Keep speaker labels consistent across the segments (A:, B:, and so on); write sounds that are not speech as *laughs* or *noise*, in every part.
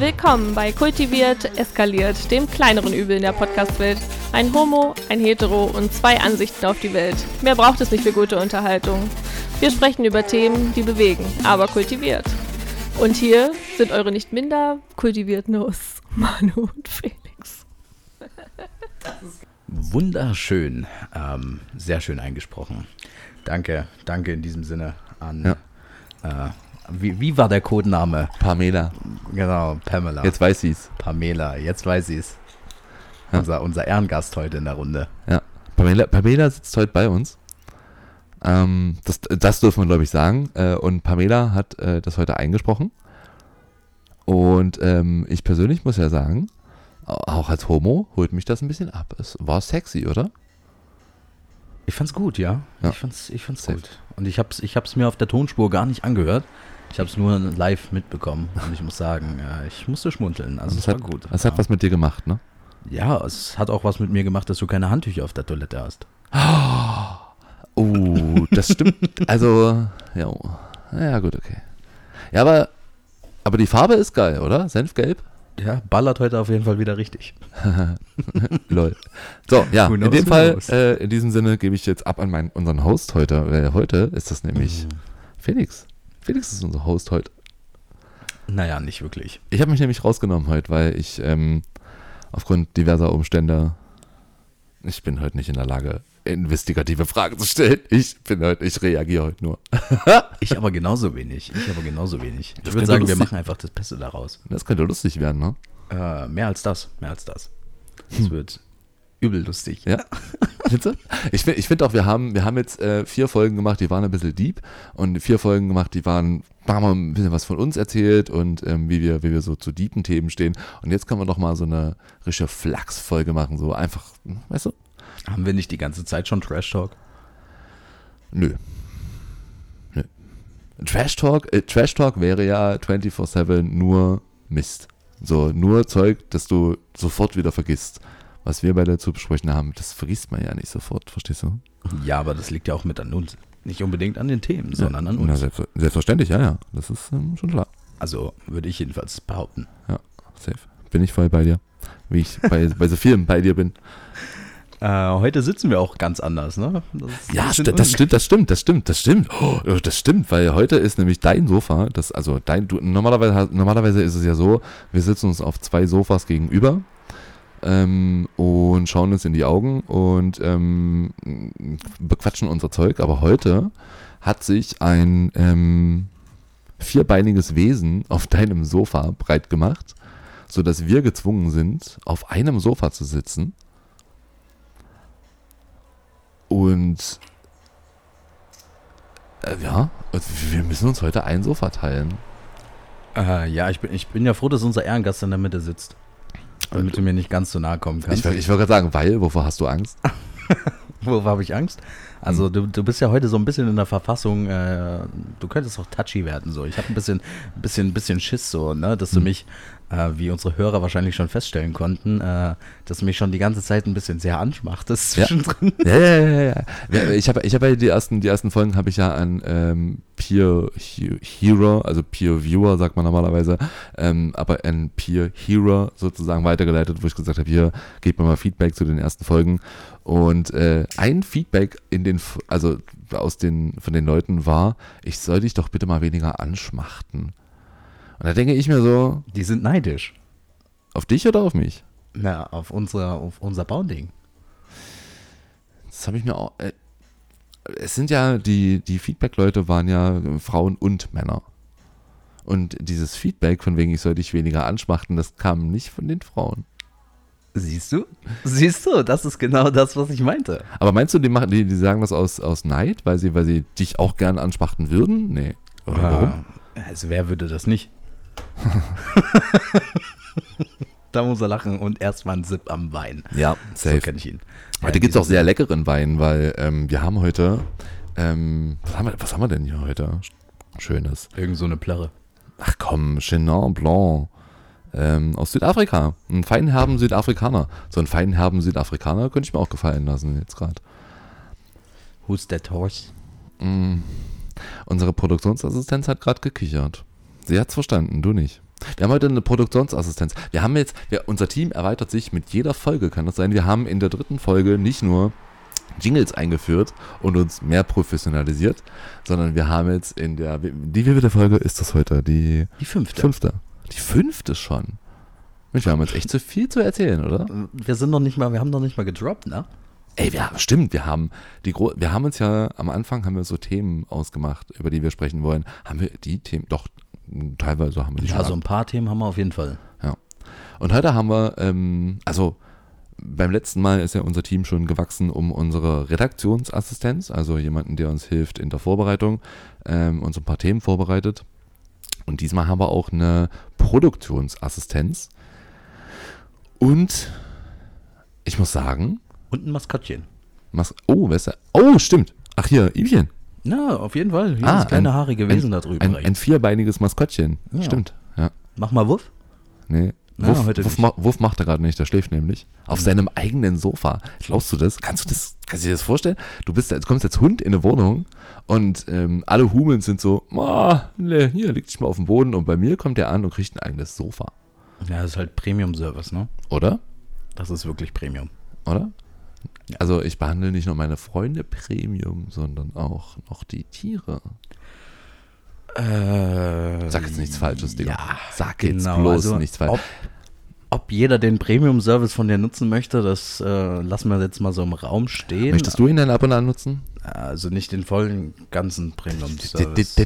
A: Willkommen bei Kultiviert Eskaliert, dem kleineren Übel in der Podcast-Welt. Ein Homo, ein Hetero und zwei Ansichten auf die Welt. Mehr braucht es nicht für gute Unterhaltung. Wir sprechen über Themen, die bewegen, aber kultiviert. Und hier sind eure nicht minder kultivierten Hosts, *laughs* Manu und Felix.
B: Wunderschön. Ähm, sehr schön eingesprochen. Danke, danke in diesem Sinne an.
C: Ja.
B: Äh, wie, wie war der Codename?
C: Pamela.
B: Genau, Pamela.
C: Jetzt weiß sie's.
B: Pamela, jetzt weiß sie es.
C: Ja.
B: Unser, unser Ehrengast heute in der Runde.
C: Ja. Pamela, Pamela sitzt heute bei uns. Ähm, das, das dürfen wir, glaube ich, sagen. Äh, und Pamela hat äh, das heute eingesprochen. Und ähm, ich persönlich muss ja sagen, au- auch als Homo holt mich das ein bisschen ab. Es war sexy, oder?
B: Ich fand's gut, ja.
C: Ja.
B: Ich fand's, ich fand's
C: Safe.
B: gut. Und ich hab's, ich hab's mir auf der Tonspur gar nicht angehört. Ich hab's nur live mitbekommen. Und ich muss sagen, äh, ich musste schmunzeln. Also es war
C: hat,
B: gut.
C: Das
B: ja.
C: hat was mit dir gemacht, ne?
B: ja, es hat auch was mit mir gemacht, dass du keine Handtücher auf der Toilette hast.
C: Oh, das stimmt. Also, ja. Ja, gut, okay. Ja, aber, aber die Farbe ist geil, oder? Senfgelb?
B: Ja, ballert heute auf jeden Fall wieder richtig. *laughs*
C: Lol. So, ja,
B: Who
C: in
B: knows,
C: dem Fall,
B: knows.
C: äh, in diesem Sinne gebe ich jetzt ab an meinen, unseren Host heute, weil heute ist das nämlich Felix. Felix ist unser Host heute.
B: Naja, nicht wirklich.
C: Ich habe mich nämlich rausgenommen heute, weil ich ähm, aufgrund diverser Umstände, ich bin heute nicht in der Lage, investigative Fragen zu stellen. Ich bin heute, ich reagiere heute nur. *laughs*
B: Ich aber genauso wenig. Ich aber genauso wenig. Ich
C: Das
B: würde sagen, wir
C: lustig-
B: machen einfach das Beste daraus.
C: Das könnte lustig werden, ne?
B: Äh, mehr als das. Mehr als das. Es wird übel lustig.
C: Ja. Ich finde ich find auch, wir haben, wir haben jetzt äh, vier Folgen gemacht, die waren ein bisschen deep und vier Folgen gemacht, die waren, haben wir ein bisschen was von uns erzählt und ähm, wie, wir, wie wir so zu deepen Themen stehen. Und jetzt können wir doch mal so eine richtige Flachs-Folge machen, so einfach, weißt du?
B: Haben wir nicht die ganze Zeit schon Trash Talk?
C: Nö. Nö. Trash Talk, äh, Trash Talk wäre ja 24-7 nur Mist. So, nur Zeug, das du sofort wieder vergisst. Was wir bei der zu besprechen haben, das vergisst man ja nicht sofort, verstehst du?
B: Ja, aber das liegt ja auch mit an uns. Nicht unbedingt an den Themen, sondern an
C: Na,
B: uns.
C: selbst, selbstverständlich, ja, ja. Das ist ähm, schon klar.
B: Also würde ich jedenfalls behaupten.
C: Safe. Bin ich voll bei dir. Wie ich bei, bei so vielen bei dir bin. *laughs*
B: Äh, heute sitzen wir auch ganz anders, ne? Das
C: Ja, sti- das stimmt, das stimmt, das stimmt, das stimmt. Oh, das stimmt, weil heute ist nämlich dein Sofa, das, also dein, du, normalerweise, normalerweise ist es ja so, wir sitzen uns auf zwei Sofas gegenüber ähm, und schauen uns in die Augen und ähm, bequatschen unser Zeug, aber heute hat sich ein ähm, vierbeiniges Wesen auf deinem Sofa breit gemacht, sodass wir gezwungen sind, auf einem Sofa zu sitzen. Und äh, ja, also wir müssen uns heute ein Sofa teilen.
B: Äh, ja, ich bin, ich bin ja froh, dass unser Ehrengast in der Mitte sitzt. Damit du mir nicht ganz so nahe kommen
C: Ich,
B: kannst.
C: wollte- ich wollte gerade sagen, weil, wovor hast du Angst? *laughs*
B: Wovor habe ich Angst? Also du, du bist ja heute so ein bisschen in der Verfassung, äh, du könntest auch touchy werden. So. Ich habe ein bisschen, bisschen, bisschen Schiss so, ne, dass du
C: Hm.
B: mich, äh, wie unsere Hörer wahrscheinlich schon feststellen konnten, äh, dass du mich schon die ganze Zeit ein bisschen sehr anschmachtest
C: Ja.
B: zwischendrin.
C: Ja, ja, ja, ja. ja ich habe ich hab ja die ersten, die ersten Folgen habe ich ja an ähm, Peer He- Hero, also Peer Viewer sagt man normalerweise, ähm, aber an Peer Hero sozusagen weitergeleitet, wo ich gesagt habe, hier, gebt mir mal Feedback zu den ersten Folgen. Und äh, ein Feedback in den, F- also aus den, von den Leuten war, ich soll dich doch bitte mal weniger anschmachten. Und da denke ich mir so,
B: Die sind neidisch.
C: auf dich oder auf mich?
B: Na, auf, unsere, auf unser Bounding.
C: Das habe ich mir auch. Äh, es sind ja, die, die Feedback-Leute waren ja Frauen und Männer. Und dieses Feedback, von wegen ich soll dich weniger anschmachten, das kam nicht von den Frauen.
B: Siehst du? Siehst du, das ist genau das, was ich meinte.
C: Aber meinst du, die, machen, die, die sagen das aus, aus Neid, weil sie, weil sie dich auch gern anschmachten würden? Nee. Oder warum?
B: Äh, Also wer würde das nicht? *laughs* da muss er lachen und erstmal ein Sip am Wein.
C: Ja,
B: So kenne ich ihn.
C: Heute
B: Ja,
C: gibt es auch sehr leckeren Wein, weil ähm, wir haben heute. Ähm, was, haben wir, was haben wir denn hier heute? Schönes.
B: Irgend so eine Plörre.
C: Ach komm, Chenin Blanc. Ähm, aus Südafrika. Einen feinherben Südafrikaner. So einen feinherben Südafrikaner könnte ich mir auch gefallen lassen, jetzt gerade.
B: Who's that horse?
C: Mm. Unsere Produktionsassistenz hat gerade gekichert. Sie hat's verstanden, du nicht. Wir haben heute eine Produktionsassistenz. Wir haben jetzt, wir, unser Team erweitert sich mit jeder Folge, kann das sein. Wir haben in der dritten Folge nicht nur Jingles eingeführt und uns mehr professionalisiert, sondern wir haben jetzt in der, die wievielte Folge ist das heute? Die
B: Die fünfte.
C: fünfte. Die fünfte schon. Mensch, wir haben jetzt echt zu viel zu erzählen, oder?
B: Wir sind noch nicht mal, wir haben noch nicht mal gedroppt, ne?
C: Ey, wir haben, stimmt, wir haben die Gro wir haben uns ja am Anfang haben wir so Themen ausgemacht, über die wir sprechen wollen. Haben wir die Themen, doch, teilweise haben wir die
B: Ja,
C: schon
B: so ein paar Themen haben wir auf jeden Fall.
C: Ja. Und heute haben wir, ähm, also beim letzten Mal ist ja unser Team schon gewachsen um unsere Redaktionsassistenz, also jemanden, der uns hilft in der Vorbereitung, ähm, uns ein paar Themen vorbereitet. Und diesmal haben wir auch eine Produktionsassistenz. Und ich muss sagen,
B: Und ein Maskottchen.
C: was, oh, wer ist der? Oh, stimmt. Ach hier, Ivchen.
B: Na, auf jeden Fall. Hier
C: Ah,
B: kleine
C: ein-
B: haarige Wesen da drüben.
C: Ein, ein vierbeiniges Maskottchen.
B: Ja.
C: Stimmt, ja.
B: Mach mal Wuff.
C: Nee.
B: Na,
C: Wuff,
B: nicht.
C: ma, Wuff macht er gerade nicht, der schläft nämlich. Auf seinem eigenen Sofa. Glaubst du das? Kannst du das, kannst du dir das vorstellen? Du bist, du kommst als Hund in eine Wohnung und ähm, alle Humans sind so, nee, hier leg dich mal auf den Boden und bei mir kommt er an und kriegt ein eigenes Sofa.
B: Ja, das ist halt Premium-Service, ne?
C: Oder?
B: Das ist wirklich Premium.
C: Oder? Also ich behandle nicht nur meine Freunde Premium, sondern auch noch die Tiere.
B: Äh,
C: Sag jetzt nichts Falsches, Digga.
B: Ja,
C: Sag jetzt
B: genau.
C: bloß
B: Also,
C: nichts Falsches.
B: Ob, ob jeder den Premium-Service von dir nutzen möchte, das äh, lassen wir jetzt mal so im Raum stehen.
C: Möchtest du ihn denn ab und an nutzen?
B: Also nicht den vollen, ganzen Premium-Service.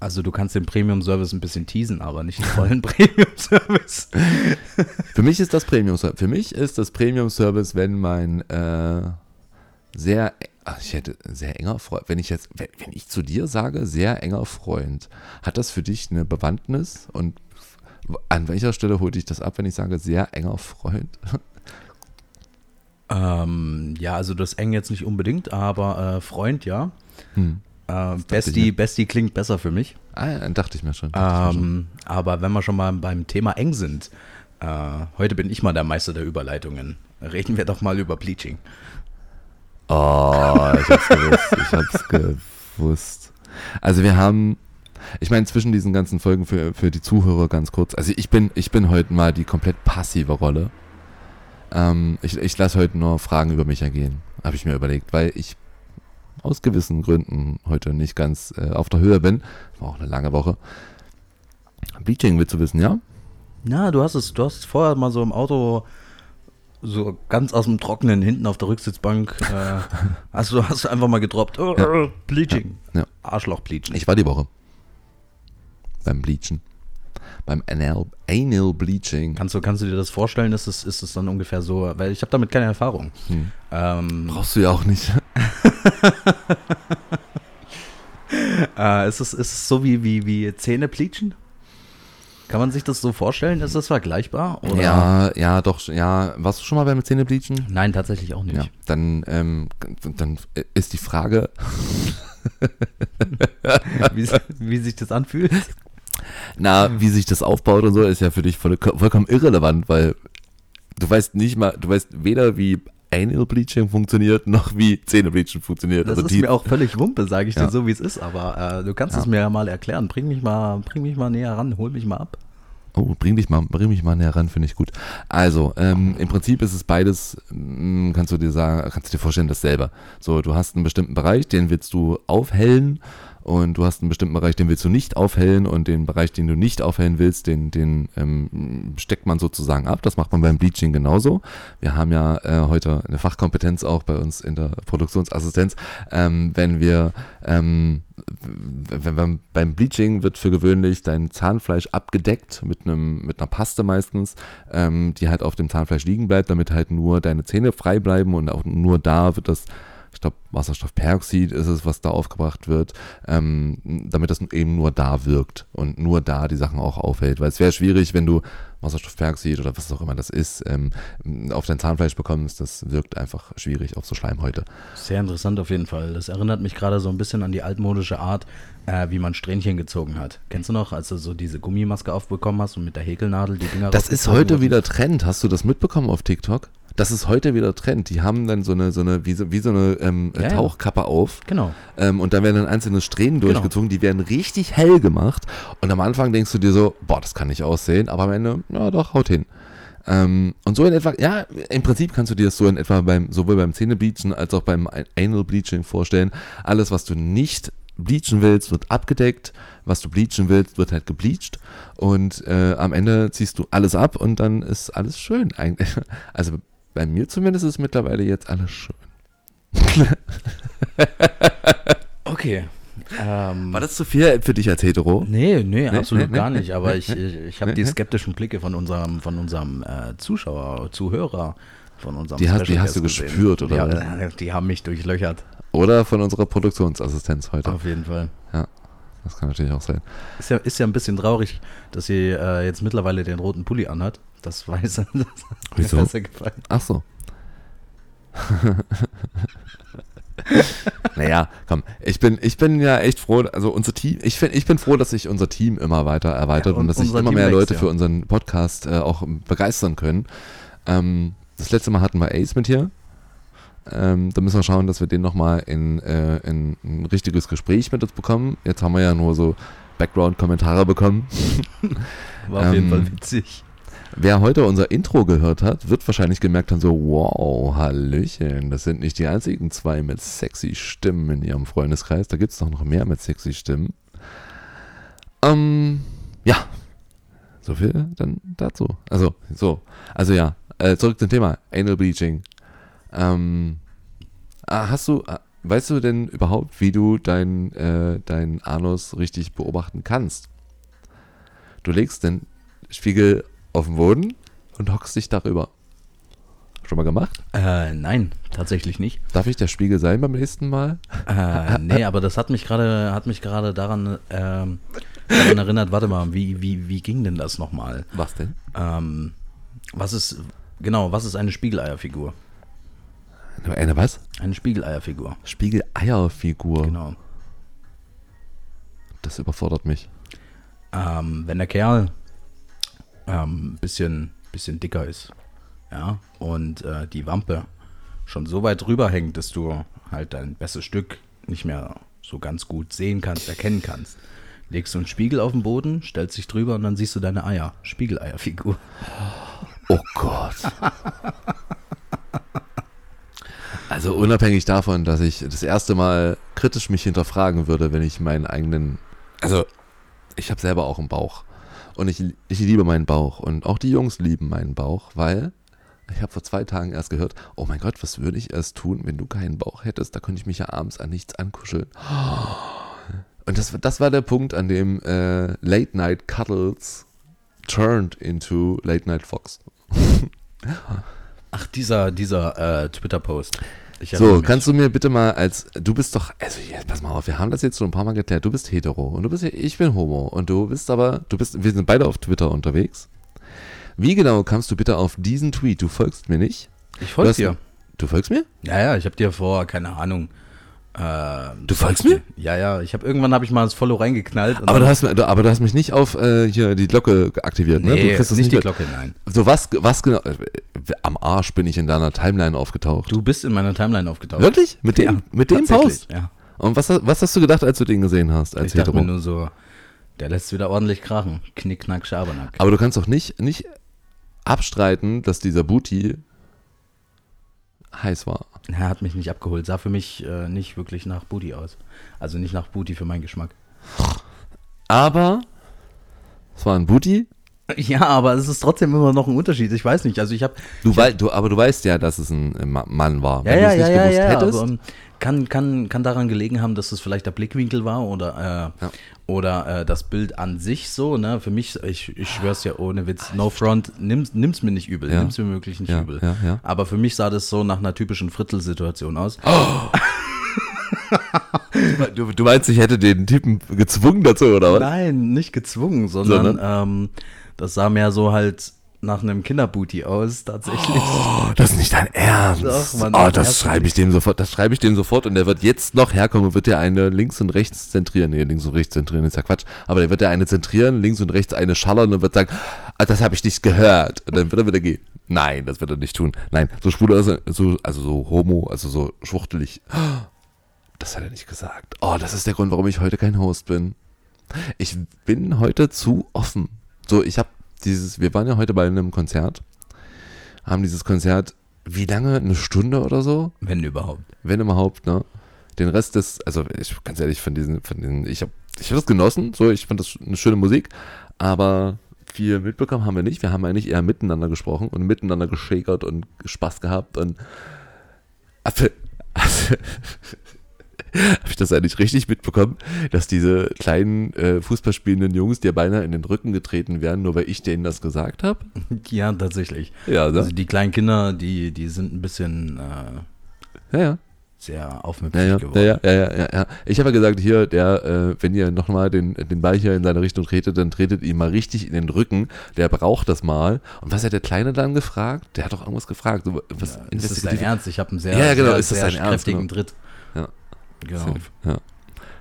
B: Also du kannst den Premium-Service ein bisschen teasen, aber nicht den vollen *laughs* Premium-Service.
C: Für mich ist das Premium Service. Für mich ist das Premium Service, wenn mein äh, sehr, ach, ich hätte sehr enger Freund, wenn ich jetzt, wenn, wenn ich zu dir sage, sehr enger Freund, hat das für dich eine Bewandtnis und an welcher Stelle holt dich das ab, wenn ich sage sehr enger Freund?
B: ähm, ja, also das eng jetzt nicht unbedingt, aber äh, Freund, ja.
C: Hm.
B: Äh, Bestie. Bestie klingt besser für mich.
C: Ah, ja, dachte ich mir schon. Mir schon.
B: Ähm, aber wenn wir schon mal beim Thema eng sind, äh, heute bin ich mal der Meister der Überleitungen. Reden wir doch mal über Bleaching.
C: Oh, ich hab's gewusst. Ich hab's gewusst. Also wir haben, ich meine, zwischen diesen ganzen Folgen für, für die Zuhörer ganz kurz. Also ich bin, ich bin heute mal die komplett passive Rolle. Ähm, ich ich lasse heute nur Fragen über mich ergehen, habe ich mir überlegt, weil ich aus gewissen Gründen heute nicht ganz äh, auf der Höhe bin. War auch eine lange Woche. Bleaching willst du wissen, ja?
B: Na, du hast es, du hast vorher mal so im Auto so ganz aus dem Trockenen hinten auf der Rücksitzbank äh, *laughs* hast du hast du einfach mal gedroppt. Oh,
C: Ja.
B: oh, Bleaching.
C: Ja.
B: Arschloch Bleaching.
C: Ich war die Woche. Beim Bleachen. Beim Anal, Anal Bleaching.
B: kannst, du, kannst du dir das vorstellen? Ist es, ist es dann ungefähr so? Weil ich habe damit keine Erfahrung.
C: Hm.
B: Ähm,
C: Brauchst du ja auch nicht. *laughs*
B: äh, ist, es, ist es so wie, wie, wie Zähne bleachen? Kann man sich das so vorstellen? Ist das vergleichbar? Oder?
C: Ja, ja, doch, ja. Warst du schon mal beim Zähnebleachen?
B: Nein, tatsächlich auch nicht.
C: Ja, dann, ähm, dann ist die Frage, *laughs*
B: Wie, wie sich das anfühlt?
C: na, wie sich das aufbaut und so, ist ja für dich voll, vollkommen irrelevant, weil du weißt nicht mal, du weißt weder wie Anal Bleaching funktioniert, noch wie Zähnebleaching funktioniert.
B: Das
C: also
B: ist
C: die,
B: mir auch völlig Wumpe, sage ich
C: Ja.
B: dir so, wie es ist. Aber äh, du kannst
C: Ja.
B: es mir ja mal erklären. Bring mich mal, bring mich mal näher ran, hol mich mal ab.
C: Oh, bring dich mal, bring mich mal näher ran, finde ich gut. Also, ähm, im Prinzip ist es beides, mm, kannst du dir sagen, kannst du dir vorstellen, dasselbe. So, du hast einen bestimmten Bereich, den willst du aufhellen und du hast einen bestimmten Bereich, den willst du nicht aufhellen und den Bereich, den du nicht aufhellen willst, den, den ähm, steckt man sozusagen ab. Das macht man beim Bleaching genauso. Wir haben ja äh, heute eine Fachkompetenz auch bei uns in der Produktionsassistenz, ähm, wenn wir ähm, wenn, wenn, beim Bleaching wird für gewöhnlich dein Zahnfleisch abgedeckt mit einem mit einer Paste meistens, ähm, die halt auf dem Zahnfleisch liegen bleibt, damit halt nur deine Zähne frei bleiben und auch nur da wird das ich glaube, Wasserstoffperoxid ist es, was da aufgebracht wird, ähm, damit das eben nur da wirkt und nur da die Sachen auch aufhält. Weil es wäre schwierig, wenn du Wasserstoffperoxid oder was auch immer das ist, ähm, auf dein Zahnfleisch bekommst. Das wirkt einfach schwierig auf so Schleimhäute.
B: Sehr interessant auf jeden Fall. Das erinnert mich gerade so ein bisschen an die altmodische Art, äh, wie man Strähnchen gezogen hat. Kennst du noch, als du so diese Gummimaske aufbekommen hast und mit der Häkelnadel die Dinger
C: Das ist heute wieder Trend. Hast du das mitbekommen auf TikTok? Das ist heute wieder Trend. Die haben dann so eine, so eine, wie so, wie so eine ähm,
B: Ja.
C: Tauchkappe auf.
B: Genau.
C: Ähm, und da werden dann einzelne Strähnen
B: Genau.
C: durchgezogen, die werden richtig hell gemacht. Und am Anfang denkst du dir so, boah, das kann nicht aussehen, aber am Ende, ja doch, haut hin. Ähm, und so in etwa, ja, im Prinzip kannst du dir das so in etwa beim, sowohl beim Zähnebleachen als auch beim Anal Bleaching vorstellen. Alles, was du nicht bleachen willst, wird abgedeckt. Was du bleachen willst, wird halt gebleached. Und äh, am Ende ziehst du alles ab und dann ist alles schön. *laughs* Also bei mir zumindest ist mittlerweile jetzt alles schön.
B: Okay. Ähm,
C: War das zu viel für dich als Hetero?
B: Nee, nee, absolut
C: nee,
B: gar
C: nee,
B: nicht. Aber
C: nee,
B: ich, ich, ich habe
C: nee,
B: die
C: nee.
B: skeptischen Blicke von unserem, von unserem äh, Zuschauer, Zuhörer, von unserem
C: Die hast- die hast du
B: gesehen.
C: gespürt, oder
B: Die, haben- *laughs* die haben mich durchlöchert.
C: Oder von unserer Produktionsassistenz heute.
B: Auf jeden Fall.
C: Das kann natürlich auch sein.
B: Ist ja, ist ja ein bisschen traurig, dass sie äh, jetzt mittlerweile den roten Pulli anhat. Das weiß das hat mir besser gefallen.
C: Ach so. *laughs* naja, komm, ich bin, ich bin ja echt froh, also unser Team, ich, find, ich bin froh, dass sich unser Team immer weiter erweitert
B: Ja,
C: und,
B: und
C: dass sich immer
B: Team
C: mehr Leute
B: ja.
C: für unseren Podcast äh, auch begeistern können. Ähm, das letzte Mal hatten wir Ace mit hier. Ähm, da müssen wir schauen, dass wir den nochmal in, äh, in ein richtiges Gespräch mit uns bekommen. Jetzt haben wir ja nur so Background-Kommentare bekommen. *laughs*
B: War auf jeden
C: Ähm,
B: Fall witzig.
C: Wer heute unser Intro gehört hat, wird wahrscheinlich gemerkt haben, so, wow, Hallöchen, das sind nicht die einzigen zwei mit sexy Stimmen in ihrem Freundeskreis, da gibt es doch noch mehr mit sexy Stimmen. Ähm, ja, so viel dann dazu. Also, so, also ja, äh, zurück zum Thema, Anal Bleaching. Ähm, ah, hast du, ah, weißt du denn überhaupt, wie du dein, äh, dein Anus richtig beobachten kannst? Du legst den Spiegel auf den Boden und hockst dich darüber. Schon mal gemacht?
B: Äh, nein, tatsächlich nicht.
C: Darf ich der Spiegel sein beim nächsten Mal?
B: Äh, nee, aber das hat mich gerade, hat mich gerade daran, ähm, daran erinnert, warte mal, wie, wie, wie ging denn das nochmal?
C: Was denn?
B: Ähm, was ist, genau, was ist eine Spiegeleierfigur?
C: Eine was?
B: Eine Spiegeleierfigur,
C: Spiegeleierfigur.
B: genau.
C: Das überfordert mich.
B: Ähm, wenn der Kerl ähm, bisschen, bisschen dicker ist, ja, und äh, die Wampe schon so weit drüber hängt, dass du halt dein bestes Stück nicht mehr so ganz gut sehen kannst, erkennen kannst, legst du einen Spiegel auf den Boden, stellst dich drüber und dann siehst du deine Eier. Spiegeleierfigur.
C: Oh Gott. Also unabhängig davon, dass ich das erste Mal kritisch mich hinterfragen würde, wenn ich meinen eigenen, also ich habe selber auch einen Bauch und ich, ich liebe meinen Bauch und auch die Jungs lieben meinen Bauch, weil ich habe vor zwei Tagen erst gehört, oh mein Gott, was würde ich erst tun, wenn du keinen Bauch hättest? Da könnte ich mich ja abends an nichts ankuscheln. Und das, das war der Punkt, an dem äh, Late Night Cuddles turned into Late Night Fox.
B: Ach, dieser, dieser äh, Twitter-Post.
C: So, kannst du mir bitte mal als, du bist doch, also jetzt pass mal auf, wir haben das jetzt schon ein paar Mal geklärt, du bist hetero und du bist, ich bin homo und du bist aber, du bist, wir sind beide auf Twitter unterwegs. Wie genau kamst du bitte auf diesen Tweet? Du folgst mir nicht?
B: Ich folge dir.
C: Du folgst mir?
B: Ja, ja, ich habe dir vor, keine Ahnung. Äh,
C: Du folgst mir?
B: Ja, ja, ich habe irgendwann habe ich mal das Follow reingeknallt.
C: Aber du hast, du- aber du hast mich nicht auf äh, hier die Glocke aktiviert, ne?
B: nee,
C: Du kriegst das
B: nicht die. Glocke, nein.
C: So, was, was genau, äh, am Arsch bin ich in deiner Timeline aufgetaucht.
B: Du bist in meiner Timeline aufgetaucht.
C: Wirklich? Mit dem,
B: Ja,
C: mit dem Post?
B: Ja.
C: Und was, was hast du gedacht, als du den gesehen hast, als
B: Ich dachte mir
C: hetero?
B: nur so, der lässt wieder ordentlich krachen. Knick, knack, Schabernack.
C: Aber du kannst doch nicht, nicht abstreiten, dass dieser Booty heiß war.
B: Er hat mich nicht abgeholt. Sah für mich äh, nicht wirklich nach Booty aus. Also nicht nach Booty für meinen Geschmack.
C: Aber es war ein Booty.
B: Ja, aber es ist trotzdem immer noch ein Unterschied. Ich weiß nicht. Also ich habe
C: Du, wei du, aber du weißt ja, dass es ein äh, Ma- Mann war.
B: Ja,
C: Wenn
B: ja,
C: du es
B: ja,
C: nicht
B: ja,
C: gewusst
B: ja,
C: hättest.
B: aber, ähm, kann, kann, kann daran gelegen haben, dass es vielleicht der Blickwinkel war oder, äh,
C: Ja.
B: oder äh, das Bild an sich so, ne? Für mich, ich, ich schwör's ja ohne Witz, no front, nimm's, nimm's mir nicht übel,
C: Ja.
B: nimm's mir wirklich nicht
C: Ja,
B: übel. Aber für mich sah das so nach einer typischen Frittelsituation aus. *laughs*
C: du, du meinst, ich hätte den Typen gezwungen dazu, oder was?
B: Nein, nicht gezwungen, sondern,
C: Sondern?
B: Ähm, das sah mehr so halt nach einem Kinderbooty aus, tatsächlich.
C: Oh, das ist nicht dein Ernst.
B: Doch, Mann,
C: oh,
B: das
C: schreibe ich dem sofort. Das schreibe ich dem sofort und der wird jetzt noch herkommen und wird dir eine links und rechts zentrieren. Nee, links und rechts zentrieren ist ja Quatsch. Aber der wird dir eine zentrieren, links und rechts eine schallern und wird sagen, ah, das habe ich nicht gehört. Und dann wird er wieder gehen. Nein, das wird er nicht tun. Nein, so schwul, also so, also so homo, also so schwuchtelig. Das hat er nicht gesagt. Oh, das ist der Grund, warum ich heute kein Host bin. Ich bin heute zu offen. So, ich habe dieses, wir waren ja heute bei einem Konzert, haben dieses Konzert, wie lange? Eine Stunde oder so?
B: Wenn überhaupt.
C: Wenn überhaupt, ne? Den Rest des, also ich ganz ehrlich, von diesen, von den, ich habe ich hab das genossen, so, ich fand das eine schöne Musik, aber viel mitbekommen haben wir nicht. Wir haben eigentlich eher miteinander gesprochen und miteinander geschäkert und Spaß gehabt und also, *laughs* also, *laughs* habe ich das eigentlich richtig mitbekommen, dass diese kleinen äh, Fußballspielenden Jungs dir beinahe in den Rücken getreten werden, nur weil ich denen das gesagt habe? *laughs*
B: Ja, tatsächlich.
C: Ja, ne?
B: Also die kleinen Kinder, die, die sind ein bisschen äh,
C: ja, ja.
B: sehr aufmüpfig
C: Ja,
B: geworden.
C: ja, ja, ja, ja. Ich habe ja gesagt, hier, der, äh, wenn ihr nochmal den, den Ball hier in seine Richtung tretet, dann tretet ihm mal richtig in den Rücken. Der braucht das mal. Und was hat der Kleine dann gefragt? Der hat doch irgendwas gefragt. So, was
B: ist das dein Ernst? Ich habe einen sehr,
C: Ja, genau,
B: sehr, sehr kräftigen
C: genau.
B: Tritt. Genau.
C: Safe, ja.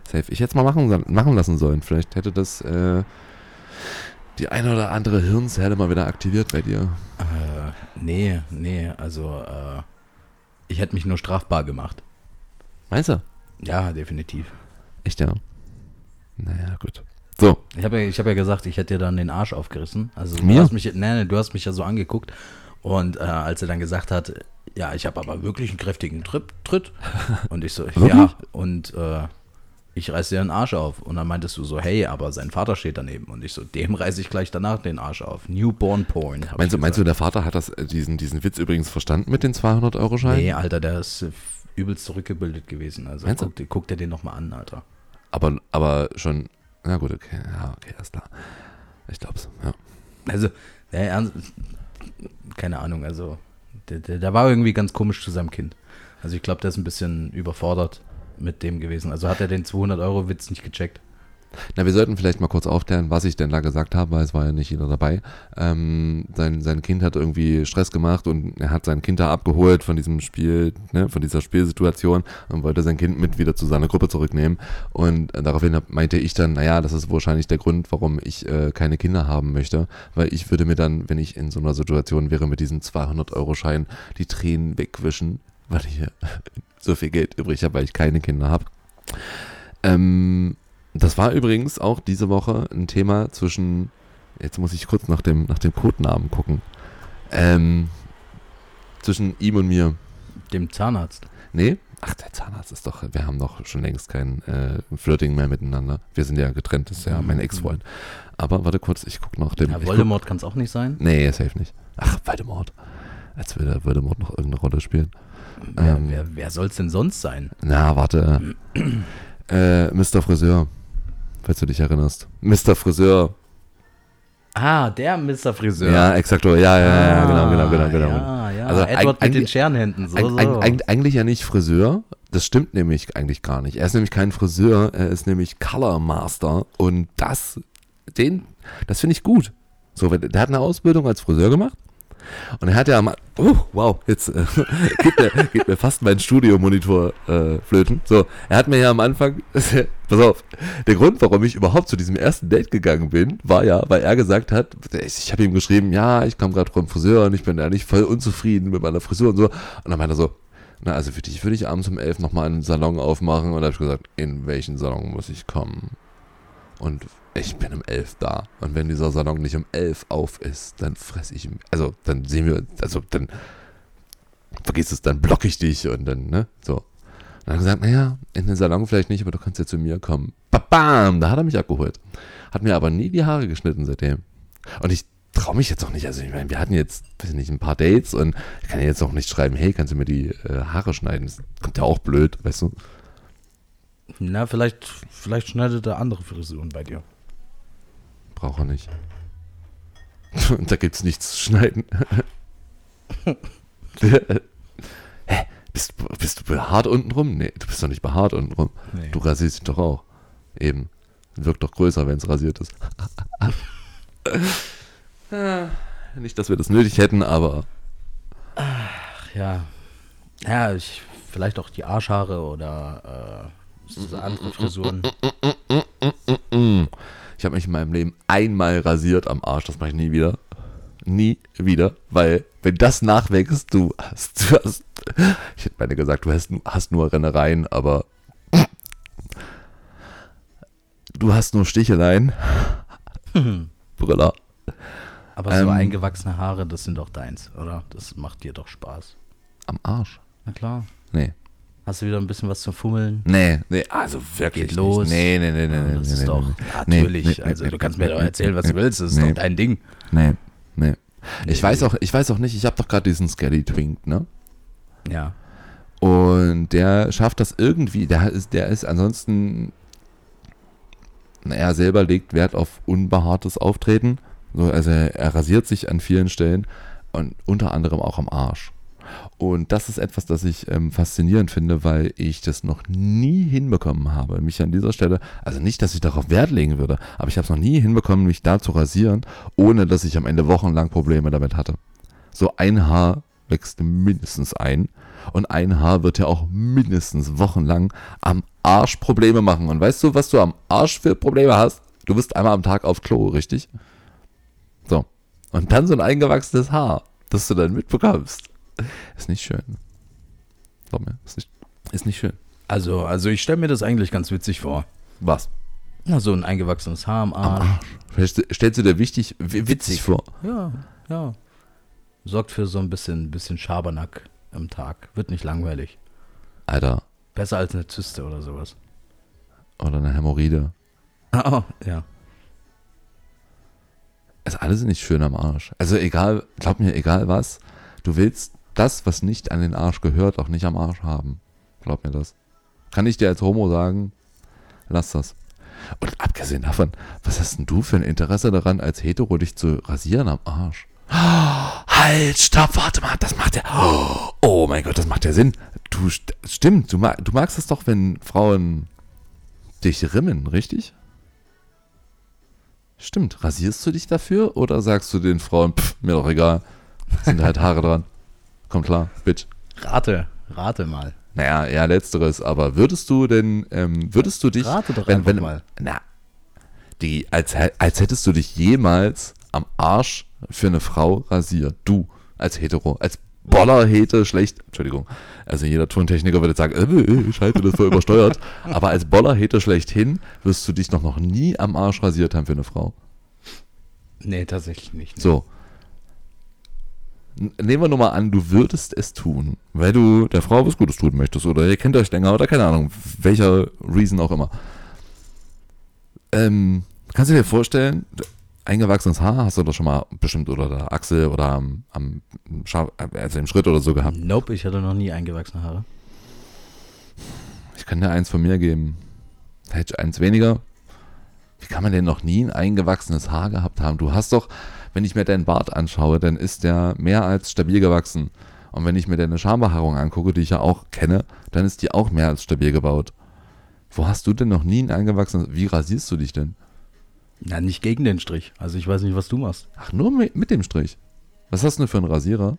C: Safe. Ich hätte es mal machen, machen lassen sollen. Vielleicht hätte das äh, die eine oder andere Hirnzelle mal wieder aktiviert bei dir.
B: Äh, nee, nee, also äh, ich hätte mich nur strafbar gemacht.
C: Meinst du?
B: Ja, definitiv.
C: Echt, ja? Naja, gut. So,
B: Ich habe ja, ich hab ja gesagt, ich hätte dir dann den Arsch aufgerissen. Also du
C: Mir?
B: hast mich, nee, nee, du hast mich ja so angeguckt und äh, als er dann gesagt hat, ja, ich habe aber wirklich einen kräftigen Trip, Tritt *laughs* und ich so, ja, und äh, ich reiß dir den Arsch auf und dann meintest du so, hey, aber sein Vater steht daneben und ich so, dem reiße ich gleich danach den Arsch auf. Newborn Porn.
C: meinst du, meinst du, der Vater hat das, äh, diesen, diesen Witz übrigens verstanden mit den 200-Euro-Scheinen?
B: Nee, Alter, der ist äh, übelst zurückgebildet gewesen. Also
C: Meinst du?
B: guck, dir- guck dir den nochmal an, Alter.
C: Aber, aber schon, na gut, okay, ja, okay, alles klar. Ich glaub's, ja.
B: Also, der Ernst, keine Ahnung, also der, der, der war irgendwie ganz komisch zu seinem Kind. Also ich glaube, der ist ein bisschen überfordert mit dem gewesen. Also hat er den 200-Euro-Witz nicht gecheckt.
C: Na, wir sollten vielleicht mal kurz aufklären, was ich denn da gesagt habe, weil es war ja nicht jeder dabei. Ähm, sein, sein Kind hat irgendwie Stress gemacht und er hat sein Kind da abgeholt von diesem Spiel, ne, von dieser Spielsituation und wollte sein Kind mit wieder zu seiner Gruppe zurücknehmen. Und äh, daraufhin meinte ich dann, naja, das ist wahrscheinlich der Grund, warum ich äh, keine Kinder haben möchte, weil ich würde mir dann, wenn ich in so einer Situation wäre, mit diesem 200-Euro-Schein die Tränen wegwischen, weil ich *laughs* so viel Geld übrig habe, weil ich keine Kinder habe. Ähm, das war übrigens auch diese Woche ein Thema zwischen, jetzt muss ich kurz nach dem, nach dem Codenamen gucken, ähm, zwischen ihm und mir.
B: Dem Zahnarzt.
C: Nee? Ach, der Zahnarzt ist doch, wir haben doch schon längst kein äh, Flirting mehr miteinander. Wir sind ja getrennt, das ist ja mein
B: Mhm.
C: Ex-Freund. Aber warte kurz, ich gucke nach dem.
B: Ja, Voldemort kann es auch nicht sein.
C: nee, safe nicht. Ach, Voldemort. Als würde Voldemort noch irgendeine Rolle spielen.
B: Wer,
C: Ähm.
B: wer, wer soll es denn sonst sein?
C: Na, warte. äh, Mr. Friseur. Falls du dich erinnerst. Mr. Friseur.
B: Ah, der Mr. Friseur.
C: Ja, exakt. Ja, ja, ja, ja, genau, genau, genau,
B: Ah,
C: genau.
B: Ja, ja.
C: Also
B: Edward mit den Scherenhänden. So, so.
C: eig eig eigentlich ja nicht Friseur. Das stimmt nämlich eigentlich gar nicht. Er ist nämlich kein Friseur, er ist nämlich Color Master. Und das, den, das finde ich gut. So, der hat eine Ausbildung als Friseur gemacht. Und er hat ja am, oh, wow, jetzt äh, *laughs* geht, mir, geht mir fast mein Studiomonitor äh, flöten. So, er hat mir ja am Anfang, *laughs* pass auf, der Grund, warum ich überhaupt zu diesem ersten Date gegangen bin, war ja, weil er gesagt hat, ich, ich habe ihm geschrieben, ja, ich kam gerade vom Friseur und ich bin eigentlich voll unzufrieden mit meiner Frisur und so. Und dann meinte er so, na, also für dich würde ich abends um elf nochmal einen Salon aufmachen. Und da habe ich gesagt, in welchen Salon muss ich kommen? Und ich bin um elf da. Und wenn dieser Salon nicht um elf auf ist, dann fress ich, ihn- also dann sehen wir, also dann vergiss es, dann block ich dich und dann, ne, so. Und dann gesagt, naja, in den Salon vielleicht nicht, aber du kannst ja zu mir kommen. Babam, da hat er mich abgeholt. Hat mir aber nie die Haare geschnitten seitdem. Und ich traue mich jetzt auch nicht, also ich meine, wir hatten jetzt, weiß ich nicht, ein paar Dates und ich kann jetzt auch nicht schreiben, hey, kannst du mir die äh, Haare schneiden? Das kommt ja auch blöd, weißt du?
B: Na, vielleicht, vielleicht schneidet er andere Frisuren bei dir.
C: Braucht er nicht. Und *laughs* da gibt's nichts zu schneiden. *laughs* Hä? Bist, bist du behaart untenrum? Nee, du bist doch nicht behaart untenrum.
B: Nee.
C: Du rasierst dich doch auch. Eben. Wirkt doch größer, wenn es rasiert ist. *laughs* nicht, dass wir das nötig hätten, aber
B: Ach ja. Ja, ich, vielleicht auch die Arschhaare oder äh, andere Frisuren.
C: Ich habe mich in meinem Leben einmal rasiert am Arsch. Das mache ich nie wieder. nie wieder, weil wenn das nachwächst, du hast, du hast ich hätte meine gesagt, du hast, hast nur Rennereien, aber du hast nur Sticheleien. *laughs* Brüller.
B: Aber so
C: Ähm.
B: eingewachsene Haare, das sind doch deins, oder? Das macht dir doch Spaß.
C: Am Arsch.
B: Na klar.
C: Nee.
B: Hast du wieder ein bisschen was zum Fummeln?
C: Nee, nee, also wirklich
B: Geht los.
C: Nicht. Nee, nee, nee, nee, nee.
B: das
C: nee,
B: ist
C: nee,
B: doch
C: nee.
B: natürlich. Also du kannst mir doch erzählen, was du willst. Das ist doch dein Ding.
C: Nee, nee. Ich weiß auch, ich weiß auch nicht, ich habe doch gerade diesen Skelly Twink, ne?
B: Ja.
C: Und der schafft das irgendwie, der ist, der ist ansonsten, na, er selber legt Wert auf unbehaartes Auftreten. So, also er rasiert sich an vielen Stellen und unter anderem auch am Arsch. Und das ist etwas, das ich ähm, faszinierend finde, weil ich das noch nie hinbekommen habe, mich an dieser Stelle, also nicht, dass ich darauf Wert legen würde, aber ich habe es noch nie hinbekommen, mich da zu rasieren, ohne dass ich am Ende wochenlang Probleme damit hatte. So ein Haar wächst mindestens ein und ein Haar wird ja auch mindestens wochenlang am Arsch Probleme machen. Und weißt du, was du am Arsch für Probleme hast? Du bist einmal am Tag auf Klo, richtig? So. Und dann so ein eingewachsenes Haar, das du dann mitbekommst. Ist nicht schön. Glaub mir, ist nicht, ist nicht schön.
B: Also, also ich stelle mir das eigentlich ganz witzig vor.
C: Was?
B: Na, so ein eingewachsenes Haar am Arsch.
C: Stellst, du- stellst du dir wichtig, wi- witzig vor?
B: Ja, ja. Sorgt für so ein bisschen, bisschen Schabernack am Tag. Wird nicht langweilig.
C: Alter,
B: Besser als eine Zyste oder sowas.
C: oder eine Hämorrhoide.
B: Oh, ja.
C: ist alles nicht schön am Arsch. Also egal, glaub mir, egal was, du willst das, was nicht an den Arsch gehört, auch nicht am Arsch haben. Glaub mir das. Kann ich dir als Homo sagen, lass das. Und abgesehen davon, was hast denn du für ein Interesse daran, als Hetero dich zu rasieren am Arsch? Halt, stopp, warte mal, das macht ja. Oh mein Gott, das macht ja Sinn. Du st- stimmt, du, mag, du magst es doch, wenn Frauen dich rimmen, richtig? Stimmt, rasierst du dich dafür oder sagst du den Frauen, pff, mir doch egal, sind halt Haare dran. Komm klar, Bitch.
B: Rate, rate mal.
C: Naja, eher letzteres, aber würdest du denn, ähm, würdest du dich,
B: Rate doch
C: wenn, wenn,
B: mal.
C: na, die, als, als hättest du dich jemals am Arsch für eine Frau rasiert, du, als Hetero, als Bollerhete schlecht, Entschuldigung, also jeder Tontechniker würde sagen, äh, äh, scheiße, das war übersteuert, *laughs* aber als Bollerhete schlechthin wirst du dich noch, noch nie am Arsch rasiert haben für eine Frau.
B: Nee, tatsächlich nicht.
C: So. Nehmen wir nur mal an, du würdest es tun, weil du der Frau was Gutes tun möchtest oder ihr kennt euch länger oder keine Ahnung, welcher Reason auch immer. Ähm, kannst du dir vorstellen, eingewachsenes Haar hast du doch schon mal bestimmt oder der Achsel oder am, am Scha- also im Schritt oder so gehabt.
B: Nope, ich hatte noch nie eingewachsene Haare.
C: Ich kann dir eins von mir geben. Hätte ich eins weniger. Wie kann man denn noch nie ein eingewachsenes Haar gehabt haben? Du hast doch, wenn ich mir deinen Bart anschaue, dann ist der mehr als stabil gewachsen. Und wenn ich mir deine Schambehaarung angucke, die ich ja auch kenne, dann ist die auch mehr als stabil gebaut. Wo hast du denn noch nie ein eingewachsenes, wie rasierst du dich denn?
B: Na, nicht gegen den Strich. Also ich weiß nicht, was du machst.
C: Ach, nur mit, dem Strich. Was hast du denn für einen Rasierer?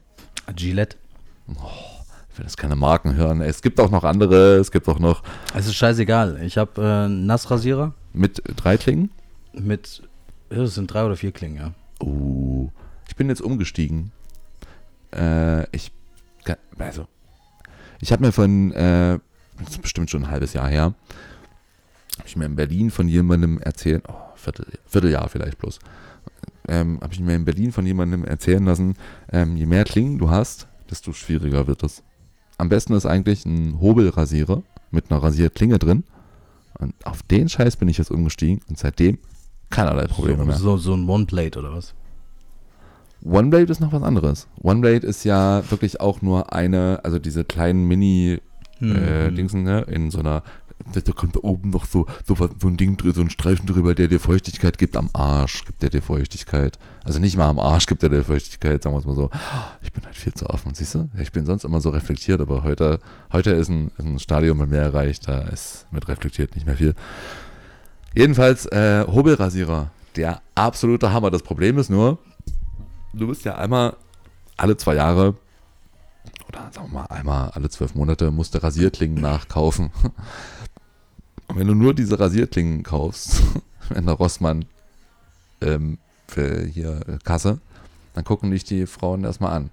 B: Gillette.
C: Ich will jetzt keine Marken hören. Es gibt auch noch andere, es gibt auch noch
B: Es ist scheißegal. Ich habe äh, einen Nassrasierer
C: mit drei Klingen.
B: mit, ja, das sind drei oder vier Klingen, ja.
C: Oh, ich bin jetzt umgestiegen. Äh, ich, also, ich habe mir von, äh, das ist bestimmt schon ein halbes Jahr her, habe ich mir in Berlin von jemandem erzählt, oh, Viertel, Vierteljahr vielleicht bloß, ähm, habe ich mir in Berlin von jemandem erzählen lassen, ähm, je mehr Klingen du hast, desto schwieriger wird es. Am besten ist eigentlich ein Hobelrasierer mit einer Rasierklinge drin. Und auf den Scheiß bin ich jetzt umgestiegen und seitdem keinerlei Probleme
B: so,
C: mehr.
B: so, so ein One-Plate oder was?
C: OneBlade ist noch was anderes. OneBlade ist ja wirklich auch nur eine, also diese kleinen Mini
B: Hm,
C: äh, Dingsen, ne, in so einer, da kommt da oben noch so, so, so ein Ding drüber, so ein Streifen drüber, der dir Feuchtigkeit gibt am Arsch, gibt der dir Feuchtigkeit. Also nicht mal am Arsch gibt der dir Feuchtigkeit, sagen wir es mal so. Ich bin halt viel zu offen, siehst du? Ich bin sonst immer so reflektiert, aber heute, heute ist ein, ist ein Stadium bei mir erreicht, da ist mit reflektiert nicht mehr viel. Jedenfalls, äh, Hobelrasierer, der absolute Hammer. Das Problem ist nur, du bist ja einmal alle zwei Jahre oder sagen wir mal einmal alle zwölf Monate musst du Rasierklingen nachkaufen. Und wenn du nur diese Rasierklingen kaufst, *laughs* in der Rossmann ähm, für hier äh, Kasse, dann gucken dich die Frauen erstmal an.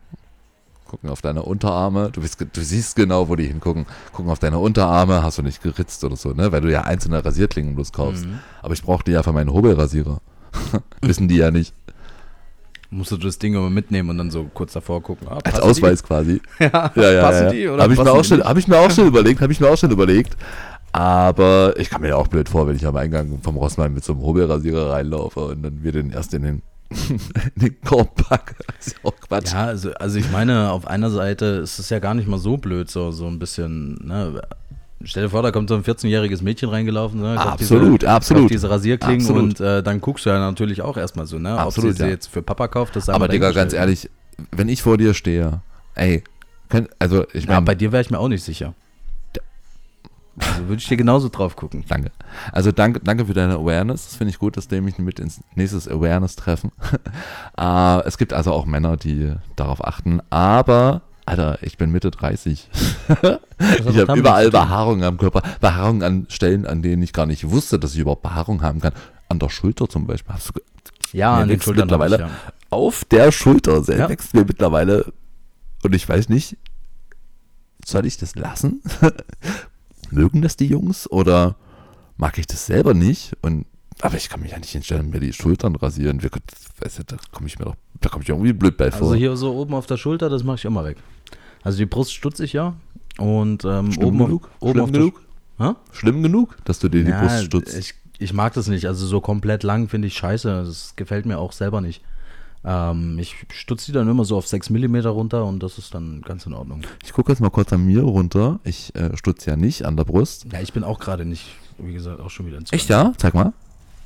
C: Gucken auf deine Unterarme, du, bist, du siehst genau, wo die hingucken. Gucken auf deine Unterarme, hast du nicht geritzt oder so, ne? Weil du ja einzelne Rasierklingen bloß kaufst.
B: Mhm.
C: Aber ich brauchte ja für meinen Hobelrasierer. *laughs* Wissen die ja nicht.
B: Musst du das Ding immer mitnehmen und dann so kurz davor gucken. Ah,
C: Als Ausweis quasi. *laughs*
B: Die? Ja,
C: Ja, ja,
B: passen
C: ja.
B: die oder
C: Habe ich, mir auch schon- hab ich mir auch schon *laughs* überlegt, habe ich mir auch schon überlegt. Aber ich kam mir ja auch blöd vor, wenn ich am Eingang vom Rossmann mit so einem Hobelrasierer reinlaufe und dann wir den erst in den, *laughs* den Korb packe. Das ist ja auch Quatsch.
B: Ja, also, also ich meine, auf einer Seite ist es ja gar nicht mal so blöd, so, so ein bisschen, ne? Stell dir vor, da kommt so ein 14-jähriges Mädchen reingelaufen, ne? kauft
C: Absolut,
B: diese,
C: absolut.
B: Diese Rasierklingen
C: Absolut.
B: und äh, dann guckst du ja natürlich auch erstmal so, ne?
C: Absolut,
B: Ob sie sie
C: ja.
B: jetzt für Papa kauft, das
C: Aber Digga, ganz ehrlich, wenn ich vor dir stehe, ey, könnt, also ich
B: Ja,
C: meine,
B: bei dir wäre ich mir auch nicht sicher. Also würde ich dir genauso drauf gucken.
C: danke. Also danke, danke für deine Awareness. Das finde ich gut, dass du mich mit ins nächstes Awareness-Treffen. äh, *laughs* es gibt also auch Männer, die darauf achten, aber Alter, ich bin Mitte 30. Ich habe überall Behaarung am Körper. Behaarung an Stellen, an denen ich gar nicht wusste, dass ich überhaupt Behaarung haben kann. An der Schulter zum Beispiel. Hast du
B: Ja, an den Schultern
C: mittlerweile-
B: ich, ja.
C: auf der Schulter
B: Ja.
C: wächst mir mittlerweile. Und ich weiß nicht, soll ich das lassen? *laughs* Mögen das die Jungs oder mag ich das selber nicht? Und aber ich kann mich ja nicht hinstellen und mir die Schultern rasieren. Wir, weißt du, da komme ich mir doch, da komme ich irgendwie blöd bei vor.
B: Also hier so oben auf der Schulter, das mache ich immer weg. Also die Brust stutze ich ja. Und ähm,
C: Schlimm
B: oben,
C: genug?
B: Auf, oben
C: Schlimm
B: auf der
C: genug?
B: Hä?
C: Schlimm genug, dass du dir die
B: Ja,
C: Brust stutzt.
B: Ich, ich mag das nicht. Also so komplett lang finde ich scheiße. Das gefällt mir auch selber nicht. Ähm, ich stutze die dann immer so auf 6 mm runter und das ist dann ganz in Ordnung.
C: Ich gucke jetzt mal kurz an mir runter. Ich äh, stutze ja nicht an der Brust.
B: Ja, ich bin auch gerade nicht, wie gesagt, auch schon wieder in
C: Echt ja? Zeig mal.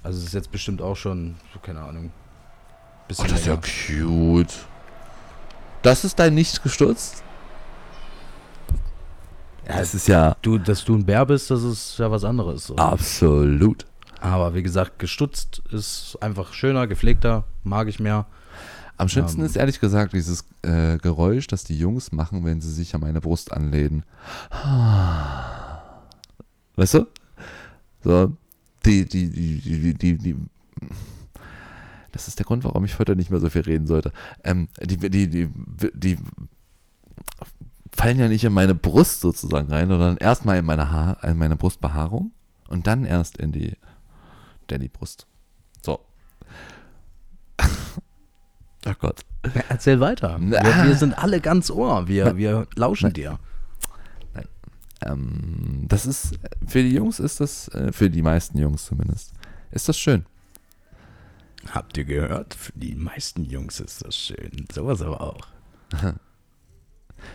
B: Also es ist jetzt bestimmt auch schon, so, keine Ahnung.
C: Oh,
B: Bisschen
C: das ist ja
B: länger.
C: cute. Das ist dein nicht gestutzt?
B: Ja,
C: Das ist ja
B: du, dass du ein Bär bist, das ist ja was anderes. So.
C: absolut.
B: Aber wie gesagt, gestutzt ist einfach schöner, gepflegter, mag ich mehr.
C: Am schönsten
B: Ähm.
C: ist ehrlich gesagt dieses äh, Geräusch, das die Jungs machen, wenn sie sich an meine Brust anlehnen. Weißt du? So, die, die, die, die, die, die, das ist der Grund, warum ich heute nicht mehr so viel reden sollte. Ähm, die, die, die, die fallen ja nicht in meine Brust sozusagen rein, sondern erstmal in meine Haar, in meine Brustbehaarung und dann erst in die, in die Brust. So. Oh Gott.
B: Erzähl weiter. Wir, wir sind alle ganz Ohr. Wir, wir lauschen dir.
C: Ähm, das ist, für die Jungs ist das, äh, für die meisten Jungs zumindest, ist das schön.
B: Habt ihr gehört? Für die meisten Jungs ist das schön. Sowas aber auch. *laughs*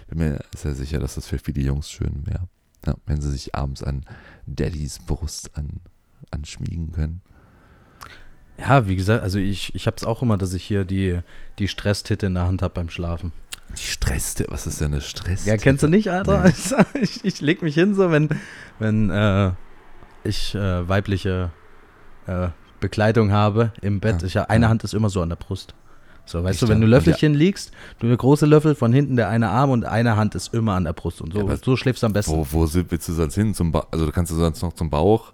C: Bin mir sehr sicher, dass das für viele Jungs schön wäre. Ja, wenn sie sich abends an Daddys Brust an, anschmiegen können.
B: Ja, wie gesagt, also ich, ich habe es auch immer, dass ich hier die, die Stresstitte in der Hand habe beim Schlafen.
C: Die Stresste, was ist denn eine Stress?
B: Ja, kennst du nicht, Alter?
C: Nee. *laughs*
B: Ich, ich leg mich hin, so wenn, wenn äh, ich äh, weibliche äh, Bekleidung habe im Bett.
C: Ja,
B: Ich, eine
C: ja.
B: Hand ist immer so an der Brust. So, weißt
C: Echt,
B: du, wenn
C: ja?
B: du Löffelchen liegst, du eine große Löffel von hinten, der eine Arm und eine Hand ist immer an der Brust. Und so,
C: Ja,
B: so schläfst du am besten.
C: Wo, wo willst du sonst hin? Zum ba also kannst du sonst noch zum Bauch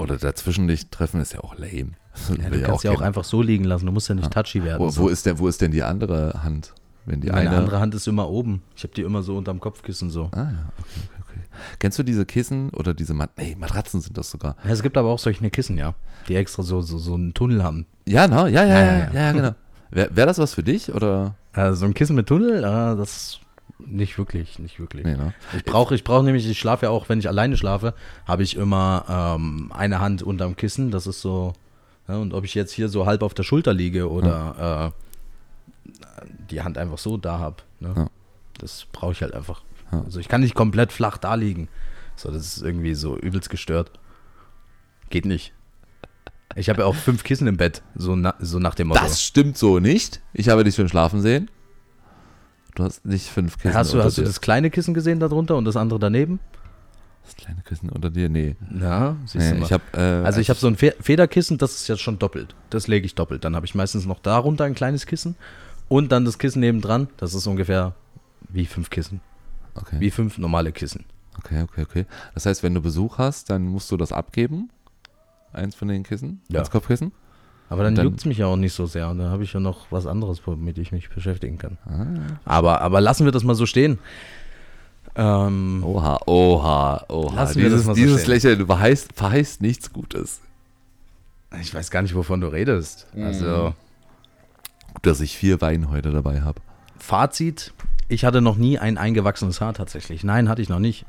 C: oder dazwischen dich treffen, ist ja auch lame.
B: Ja, du kannst ja auch
C: keiner.
B: einfach so liegen lassen, du musst ja nicht
C: Ja.
B: touchy werden.
C: Wo,
B: so.
C: wo, ist denn, wo ist denn die andere Hand? Wenn die
B: Meine
C: eine.
B: andere Hand ist immer oben. Ich habe die immer so unterm Kopfkissen so.
C: Ah ja, okay, okay, okay. Kennst du diese Kissen oder diese Mat nee, Matratzen sind das sogar?
B: Ja, es gibt aber auch solche Kissen, ja, die extra so, so, so einen Tunnel haben.
C: Ja, no, ja, ja,
B: Ja,
C: ja,
B: ja,
C: ja,
B: ja.
C: genau. Wäre wär das was für dich oder?
B: Äh, so ein Kissen mit Tunnel, äh, das nicht wirklich, nicht wirklich.
C: Nee, ne?
B: Ich brauche ich brauch nämlich, ich schlafe ja auch, wenn ich alleine schlafe, habe ich immer ähm, eine Hand unterm Kissen. Das ist so, ja, und ob ich jetzt hier so halb auf der Schulter liege oder äh, die Hand einfach so da habe, ne?
C: Ja.
B: das brauche ich halt einfach.
C: Ja.
B: Also ich kann nicht komplett flach da liegen. So, das ist irgendwie so übelst gestört. Geht nicht. Ich habe ja auch fünf Kissen im Bett, so, na, so nach dem Motto.
C: Das stimmt so nicht. Ich habe dich schon schlafen sehen. Du hast nicht fünf Kissen
B: hast du, hast du
C: dir.
B: das kleine Kissen gesehen darunter und das andere daneben?
C: das kleine Kissen unter dir? Nee.
B: Ja, siehst du
C: nee
B: mal.
C: ich habe äh,
B: Also ich habe so ein Fe Federkissen, das ist jetzt schon doppelt. Das lege ich doppelt. Dann habe ich meistens noch darunter ein kleines Kissen und dann das Kissen nebendran. Das ist ungefähr wie fünf Kissen.
C: okay.
B: Wie fünf normale Kissen.
C: okay, okay, okay. Das heißt, wenn du Besuch hast, dann musst du das abgeben. Eins von den Kissen.
B: Ja.
C: Das Kopfkissen.
B: Aber dann,
C: dann-
B: juckt es mich ja auch nicht so sehr. Und dann habe ich ja noch was anderes, womit ich mich beschäftigen kann.
C: Ah.
B: Aber, aber lassen wir das mal so stehen. Ähm,
C: Oha, oha, oha.
B: Lassen wir das
C: dieses
B: mal so
C: dieses
B: stehen.
C: Lächeln verheißt, verheißt nichts Gutes.
B: Ich weiß gar nicht, wovon du redest. Also,
C: Gut, dass ich vier Wein heute dabei habe.
B: Fazit: Ich hatte noch nie ein eingewachsenes Haar tatsächlich. Nein, hatte ich noch nicht.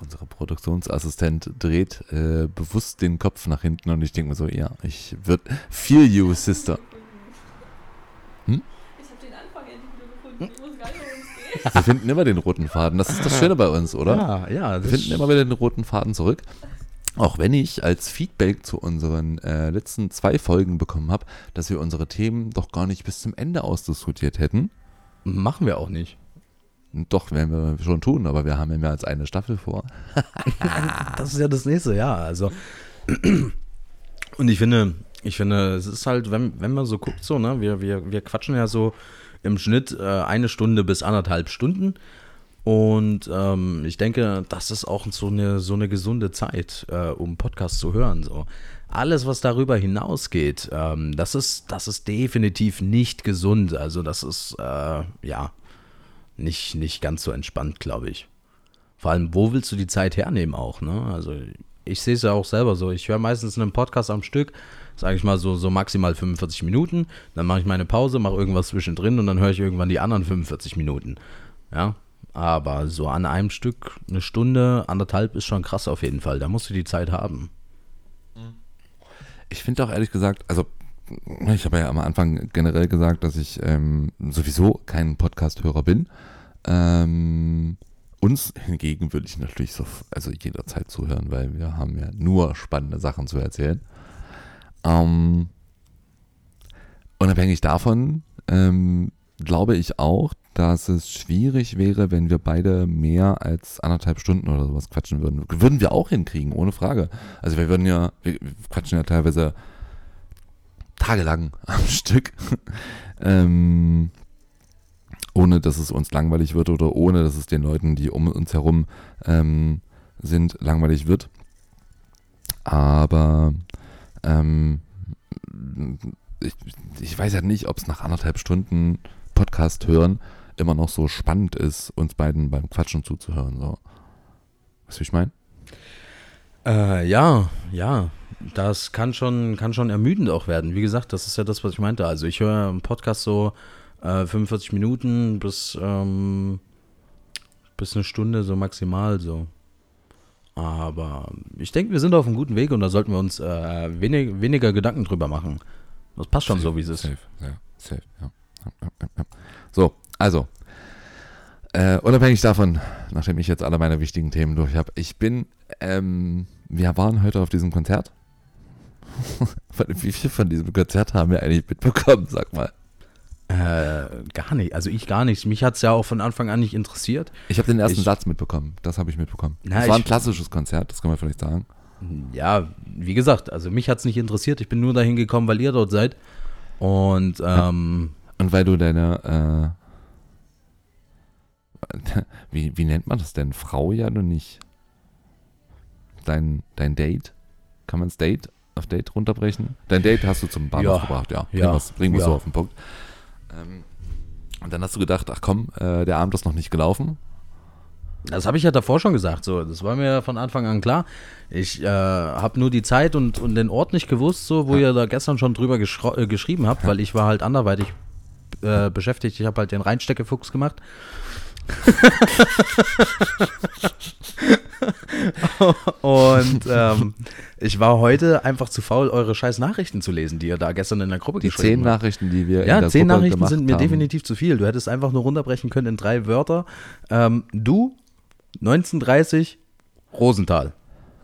C: Unsere Produktionsassistent dreht äh, bewusst den Kopf nach hinten und ich denke mir so, ja, ich wird feel you, Sister.
A: Ich habe den Anfang endlich wieder gefunden. Ich muss gar nicht, worum es geht.
C: Wir finden immer den roten Faden. Das ist das Schöne bei uns, oder?
B: Ja, ja.
C: Wir finden immer wieder den roten Faden zurück. Auch wenn ich als Feedback zu unseren äh, letzten zwei Folgen bekommen habe, dass wir unsere Themen doch gar nicht bis zum Ende ausdiskutiert hätten.
B: machen wir auch nicht.
C: Doch, werden wir schon tun, aber wir haben ja mehr als eine Staffel vor. *laughs*
B: Das ist ja das nächste, ja. Also. Und ich finde, ich finde, es ist halt, wenn, wenn man so guckt, so, ne, wir, wir, wir quatschen ja so im Schnitt äh, eine Stunde bis anderthalb Stunden. Und ähm, ich denke, das ist auch so eine, so eine gesunde Zeit, äh, um Podcasts zu hören. So. Alles, was darüber hinausgeht, ähm, das, ist, das ist definitiv nicht gesund. Also das ist, äh, ja, nicht, nicht ganz so entspannt, glaube ich. Vor allem, wo willst du die Zeit hernehmen auch, ne? Also ich sehe es ja auch selber so. Ich höre meistens einen Podcast am Stück, sage ich mal so, so maximal 45 Minuten. Dann mache ich meine Pause, mache irgendwas zwischendrin und dann höre ich irgendwann die anderen 45 Minuten. Ja, aber so an einem Stück eine Stunde, anderthalb ist schon krass auf jeden Fall. Da musst du die Zeit haben.
C: Ich finde auch ehrlich gesagt, also ich habe ja am Anfang generell gesagt, dass ich ähm, sowieso kein Podcast-Hörer bin. Ähm, uns hingegen würde ich natürlich so, also jederzeit zuhören, weil wir haben ja nur spannende Sachen zu erzählen. Ähm, unabhängig davon ähm, glaube ich auch, dass es schwierig wäre, wenn wir beide mehr als anderthalb Stunden oder sowas quatschen würden. Würden wir auch hinkriegen, ohne Frage. Also wir würden ja, wir wir quatschen ja teilweise tagelang am *laughs* Stück, ähm, ohne dass es uns langweilig wird oder ohne dass es den Leuten, die um uns herum ähm, sind, langweilig wird. Aber ähm, ich, ich weiß ja nicht, ob es nach anderthalb Stunden Podcast hören immer noch so spannend ist, uns beiden beim Quatschen zuzuhören. So. Weißt du, wie ich meine?
B: Äh, ja, ja. Das kann schon, kann schon ermüdend auch werden. Wie gesagt, das ist ja das, was ich meinte. Also ich höre einen Podcast so äh, 45 Minuten bis, ähm, bis eine Stunde so maximal so. Aber ich denke, wir sind auf einem guten Weg und da sollten wir uns äh, wenig, weniger Gedanken drüber machen. Das passt schon so, wie es ist.
C: Safe, ja, safe, ja. So, also, äh, unabhängig davon, nachdem ich jetzt alle meine wichtigen Themen durch habe, ich bin, ähm, wir waren heute auf diesem Konzert. *laughs* Wie viel von diesem Konzert haben wir eigentlich mitbekommen, sag mal?
B: Äh, gar nicht. Also ich gar nicht. Mich hat es ja auch von Anfang an nicht interessiert.
C: Ich habe den ersten
B: Ich-
C: Satz mitbekommen, das habe ich mitbekommen.
B: Na,
C: es war ein klassisches Konzert, das kann man vielleicht sagen.
B: Ja, wie gesagt, also mich hat es nicht interessiert. Ich bin nur dahin gekommen, weil ihr dort seid. Und ähm,
C: Und weil du deine, äh, *laughs* wie, wie nennt man das denn? Frau ja nur nicht. Dein, dein Date? Kann man es Date auf Date runterbrechen? Dein Date hast du zum Bahnhof
B: Ja,
C: gebracht, ja.
B: ja,
C: Bringen wir
B: ja.
C: so auf den Punkt. Ähm, und dann hast du gedacht, ach komm, äh, der Abend ist noch nicht gelaufen.
B: das habe ich ja davor schon gesagt. So, das war mir von Anfang an klar. Ich äh, habe nur die Zeit und, und den Ort nicht gewusst, so wo ihr da gestern schon drüber äh, geschrieben habt, weil ich war halt anderweitig äh, beschäftigt. Ich habe halt den Reinsteckefuchs gemacht. *laughs* *laughs* und ähm, ich war heute einfach zu faul, eure scheiß Nachrichten zu lesen, die ihr da gestern in der Gruppe
C: Die
B: geschrieben
C: zehn
B: habt.
C: Nachrichten, die wir in
B: Ja,
C: der
B: zehn
C: Gruppe
B: Nachrichten sind mir
C: haben.
B: definitiv zu viel. Du hättest einfach nur runterbrechen können in drei Wörter. Ähm, du, 1930, Rosenthal.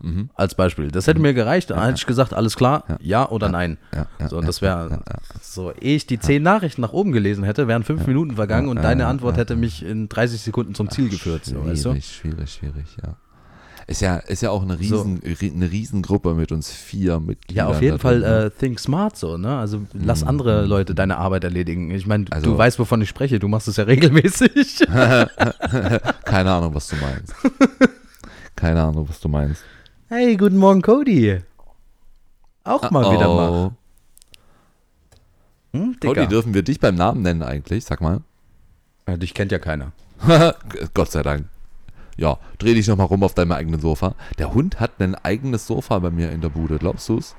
C: Mhm.
B: Als Beispiel. Das hätte mir gereicht. Dann hätte ich gesagt, alles klar, ja, oder nein.
C: Ja, ja,
B: So,
C: ja,
B: das wäre
C: ja, ja, ja.
B: so, ehe ich die zehn Nachrichten nach oben gelesen hätte, wären fünf Minuten vergangen und
C: ja,
B: deine
C: ja,
B: Antwort
C: ja,
B: hätte mich in 30 Sekunden zum Ziel geführt. So, weißt du?
C: Schwierig, schwierig, ja. Ist ja, ist ja auch eine,
B: So.
C: riesen, ri- eine Riesengruppe mit uns vier Mitgliedern.
B: Ja, auf jeden Fall
C: ne?
B: äh, think smart so, ne? Also lass andere Leute deine Arbeit erledigen. Ich meine,
C: Also-
B: du weißt, wovon ich spreche, du machst es ja regelmäßig. *laughs* *laughs*
C: Keine Ahnung, was du meinst. Keine Ahnung, was du meinst.
B: hey, guten Morgen, Cody. auch mal wieder
C: Oh.
B: mache. Hm,
C: Toni,
B: Digga.
C: dürfen wir dich beim Namen nennen eigentlich? Sag mal.
B: Ja, dich kennt ja keiner. *laughs*
C: Gott sei Dank. Ja, dreh dich nochmal rum auf deinem eigenen Sofa. Der Hund hat ein eigenes Sofa bei mir in der Bude, glaubst du's?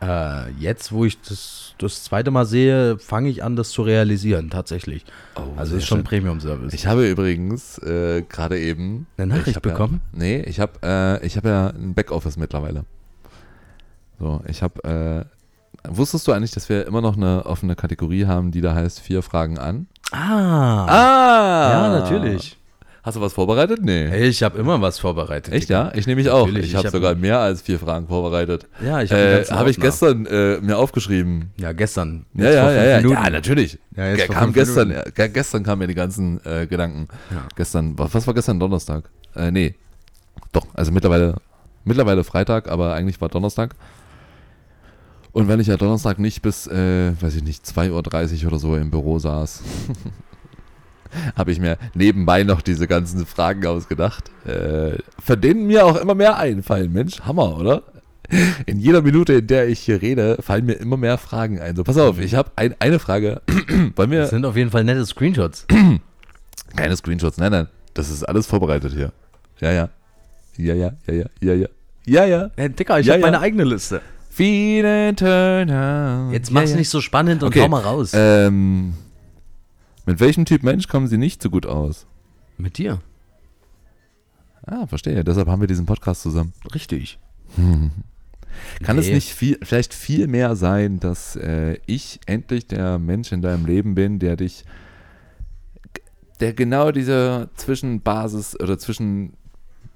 B: Äh, jetzt, wo ich das das zweite Mal sehe, fange ich an, das zu realisieren, tatsächlich.
C: Oh,
B: Also ist schon. Premium-Service.
C: Ich habe übrigens äh, gerade eben
B: Eine Nachricht
C: ich hab
B: bekommen?
C: Ja, nee, ich habe äh, ich habe ja ein Backoffice mittlerweile. So, ich habe äh, wusstest du eigentlich, dass wir immer noch eine offene Kategorie haben, die da heißt vier Fragen an?
B: Ah,
C: Ah!
B: ja, natürlich.
C: Hast du was vorbereitet? Nee.
B: Ich habe immer was vorbereitet.
C: Echt, ja? Ich nehme mich auch.
B: Natürlich,
C: Ich habe
B: hab-
C: sogar mehr als vier Fragen vorbereitet.
B: Ja, ich habe
C: Äh, habe ich gestern äh, mir aufgeschrieben.
B: Ja, gestern.
C: Ja, ja, ja, ja, ja, natürlich.
B: Ja,
C: kam gestern,
B: Minuten.
C: äh, ge- gestern kamen mir die ganzen äh, Gedanken.
B: Ja.
C: Gestern, was, was war gestern Donnerstag? Äh, nee. Doch, also mittlerweile, mittlerweile Freitag, aber eigentlich war Donnerstag. Und wenn ich ja Donnerstag nicht bis, äh, weiß ich nicht, 2.30 Uhr oder so im Büro saß, *laughs* habe ich mir nebenbei noch diese ganzen Fragen ausgedacht, äh, von denen mir auch immer mehr einfallen. Mensch, Hammer, oder? In jeder Minute, in der ich hier rede, fallen mir immer mehr Fragen ein. So, pass auf, ich habe ein, eine Frage. *clears throat* Wollen wir
B: Das sind auf jeden Fall nette Screenshots. *clears throat*
C: keine Screenshots, nein, nein. Das ist alles vorbereitet hier. Ja, ja. Ja, ja, ja, ja, ja, ja. Ja, ja.
B: Hey, Dicker, ich
C: Ja,
B: habe
C: ja.
B: meine eigene Liste.
C: Viele Turner.
B: Jetzt
C: ja,
B: mach's
C: ja.
B: nicht so spannend und
C: Okay,
B: hau mal raus.
C: Ähm, mit welchem Typ Mensch kommen Sie nicht so gut aus?
B: Mit dir.
C: Ah, verstehe. Deshalb haben wir diesen Podcast zusammen.
B: Richtig. *laughs*
C: Kann es
B: Nee.
C: nicht viel, vielleicht viel mehr sein, dass äh, ich endlich der Mensch in deinem Leben bin, der dich, der genau diese Zwischenbasis oder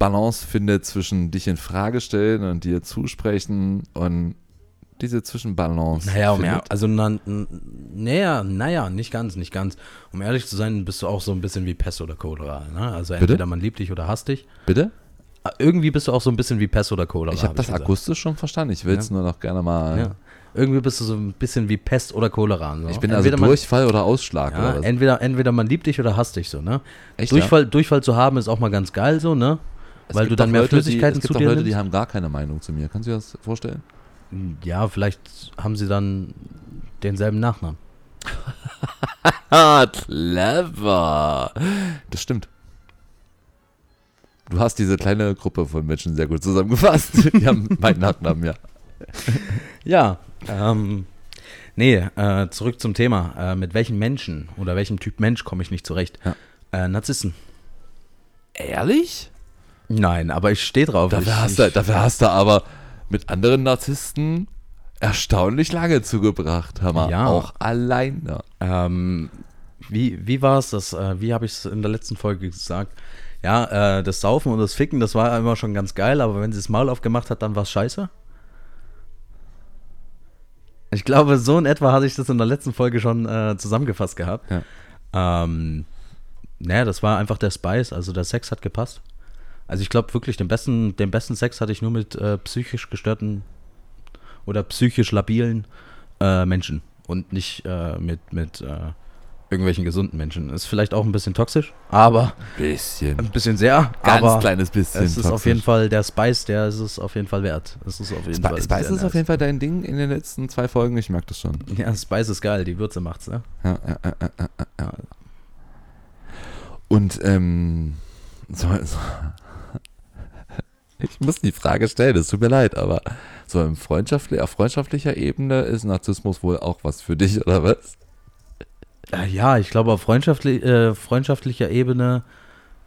C: Zwischenbalance findet zwischen dich in Frage stellen und dir zusprechen und diese Zwischenbalance.
B: Naja, um ehr- also na, naja, naja, nicht ganz, nicht ganz. Um ehrlich zu sein, bist du auch so ein bisschen wie Pest oder Cholera. Ne? Also
C: Bitte?
B: entweder man liebt dich oder hasst dich.
C: Bitte?
B: Ah, Irgendwie bist du auch so ein bisschen wie Pest oder Cholera.
C: Ich habe das
B: gesagt.
C: akustisch schon verstanden. Ich will es
B: Ja.
C: nur noch gerne mal.
B: Ja. Irgendwie bist du so ein bisschen wie Pest oder Cholera. So.
C: Ich bin
B: entweder
C: also Durchfall oder Ausschlag
B: Man, ja,
C: oder
B: entweder, entweder man liebt dich oder hasst dich so, ne?
C: Echt,
B: Durchfall, Durchfall zu haben ist auch mal ganz geil so, ne?
C: Es
B: weil du dann mehr
C: Leute,
B: Flüssigkeiten
C: die, es
B: zu
C: gibt
B: dir
C: Leute, die haben gar keine Meinung zu mir. Kannst du dir das vorstellen?
B: Ja, vielleicht haben sie dann denselben Nachnamen. *laughs*
C: Ah, clever. Das stimmt. Du hast diese kleine Gruppe von Menschen sehr gut zusammengefasst. *laughs* Die haben meinen Nachnamen, ja.
B: Ja, ähm, nee, äh, zurück zum Thema. Äh, mit welchen Menschen oder welchem Typ Mensch komme ich nicht zurecht?
C: Ja.
B: Äh, Narzissen.
C: Ehrlich?
B: Nein, aber ich stehe drauf.
C: Dafür
B: ich,
C: hast, du, dafür hast du aber mit anderen Narzissten erstaunlich lange zugebracht, Hammer.
B: Ja.
C: Auch alleine.
B: Ähm, wie wie war es das? Äh, wie habe ich es in der letzten Folge gesagt? Ja, äh, das Saufen und das Ficken, das war immer schon ganz geil, aber wenn sie das Maul aufgemacht hat, dann war es scheiße. Ich glaube, so in etwa hatte ich das in der letzten Folge schon äh, zusammengefasst gehabt.
C: Ja.
B: Ähm, naja, das war einfach der Spice, also der Sex hat gepasst. Also ich glaube wirklich, den besten, den besten Sex hatte ich nur mit äh, psychisch gestörten oder psychisch labilen äh, Menschen und nicht äh, mit, mit äh, irgendwelchen gesunden Menschen. Ist vielleicht auch ein bisschen toxisch, aber
C: Bisschen.
B: ein bisschen sehr.
C: Ganz
B: aber
C: kleines bisschen.
B: es ist auf
C: toxisch.
B: jeden Fall der Spice, der ist es auf jeden Fall wert. Es ist auf jeden
C: Sp
B: Fall.
C: Spice ist auf jeden Fall dein Ding in den letzten zwei Folgen. Ich merke das schon.
B: Ja, Spice ist geil, die Würze macht's, ne?
C: Ja, ja, ja, ja. Ja. Und ähm, so, so, ich muss die Frage stellen, es tut mir leid, aber so im freundschaftli auf freundschaftlicher Ebene ist Narzissmus wohl auch was für dich, oder was?
B: Ja, ich glaube, auf freundschaftli äh, freundschaftlicher Ebene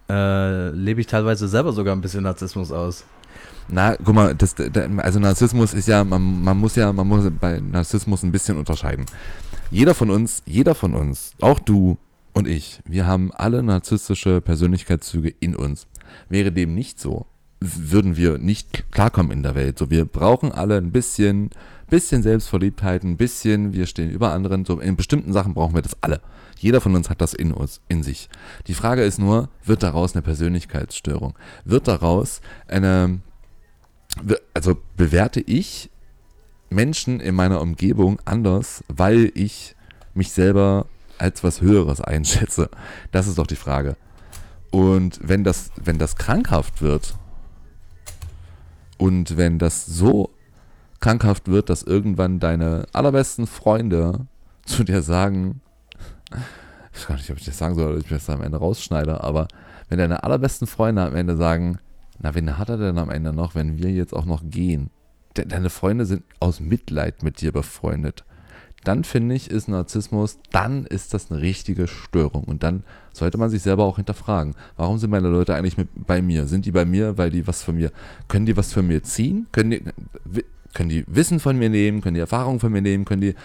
B: äh, lebe ich teilweise selber sogar ein bisschen Narzissmus aus.
C: Na, guck mal, das, da- also Narzissmus ist ja, man, man muss ja, man muss bei Narzissmus ein bisschen unterscheiden. Jeder von uns, jeder von uns, auch du und ich, wir haben alle narzisstische Persönlichkeitszüge in uns. Wäre dem nicht so, würden wir nicht klarkommen in der Welt. So, wir brauchen alle ein bisschen, bisschen Selbstverliebtheit, ein bisschen, wir stehen über anderen. So, in bestimmten Sachen brauchen wir das alle. Jeder von uns hat das in uns, in sich. Die Frage ist nur, wird daraus eine Persönlichkeitsstörung? Wird daraus eine, also bewerte ich Menschen in meiner Umgebung anders, weil ich mich selber als was Höheres einschätze? Das ist doch die Frage. Und wenn das, wenn das krankhaft wird Und wenn das so krankhaft wird, dass irgendwann deine allerbesten Freunde *laughs* zu dir sagen, ich weiß gar nicht, ob ich das sagen soll oder ich das am Ende rausschneide, aber wenn deine allerbesten Freunde am Ende sagen, na, wen hat er denn am Ende noch, wenn wir jetzt auch noch gehen? De deine Freunde sind aus Mitleid mit dir befreundet. Dann finde ich, ist Narzissmus, dann ist das eine richtige Störung. Und dann sollte man sich selber auch hinterfragen. Warum sind meine Leute eigentlich mit, bei mir? Sind die bei mir, weil die was von mir, können die was von mir ziehen? Können die, können die Wissen von mir nehmen? Können die Erfahrungen von mir nehmen? Können die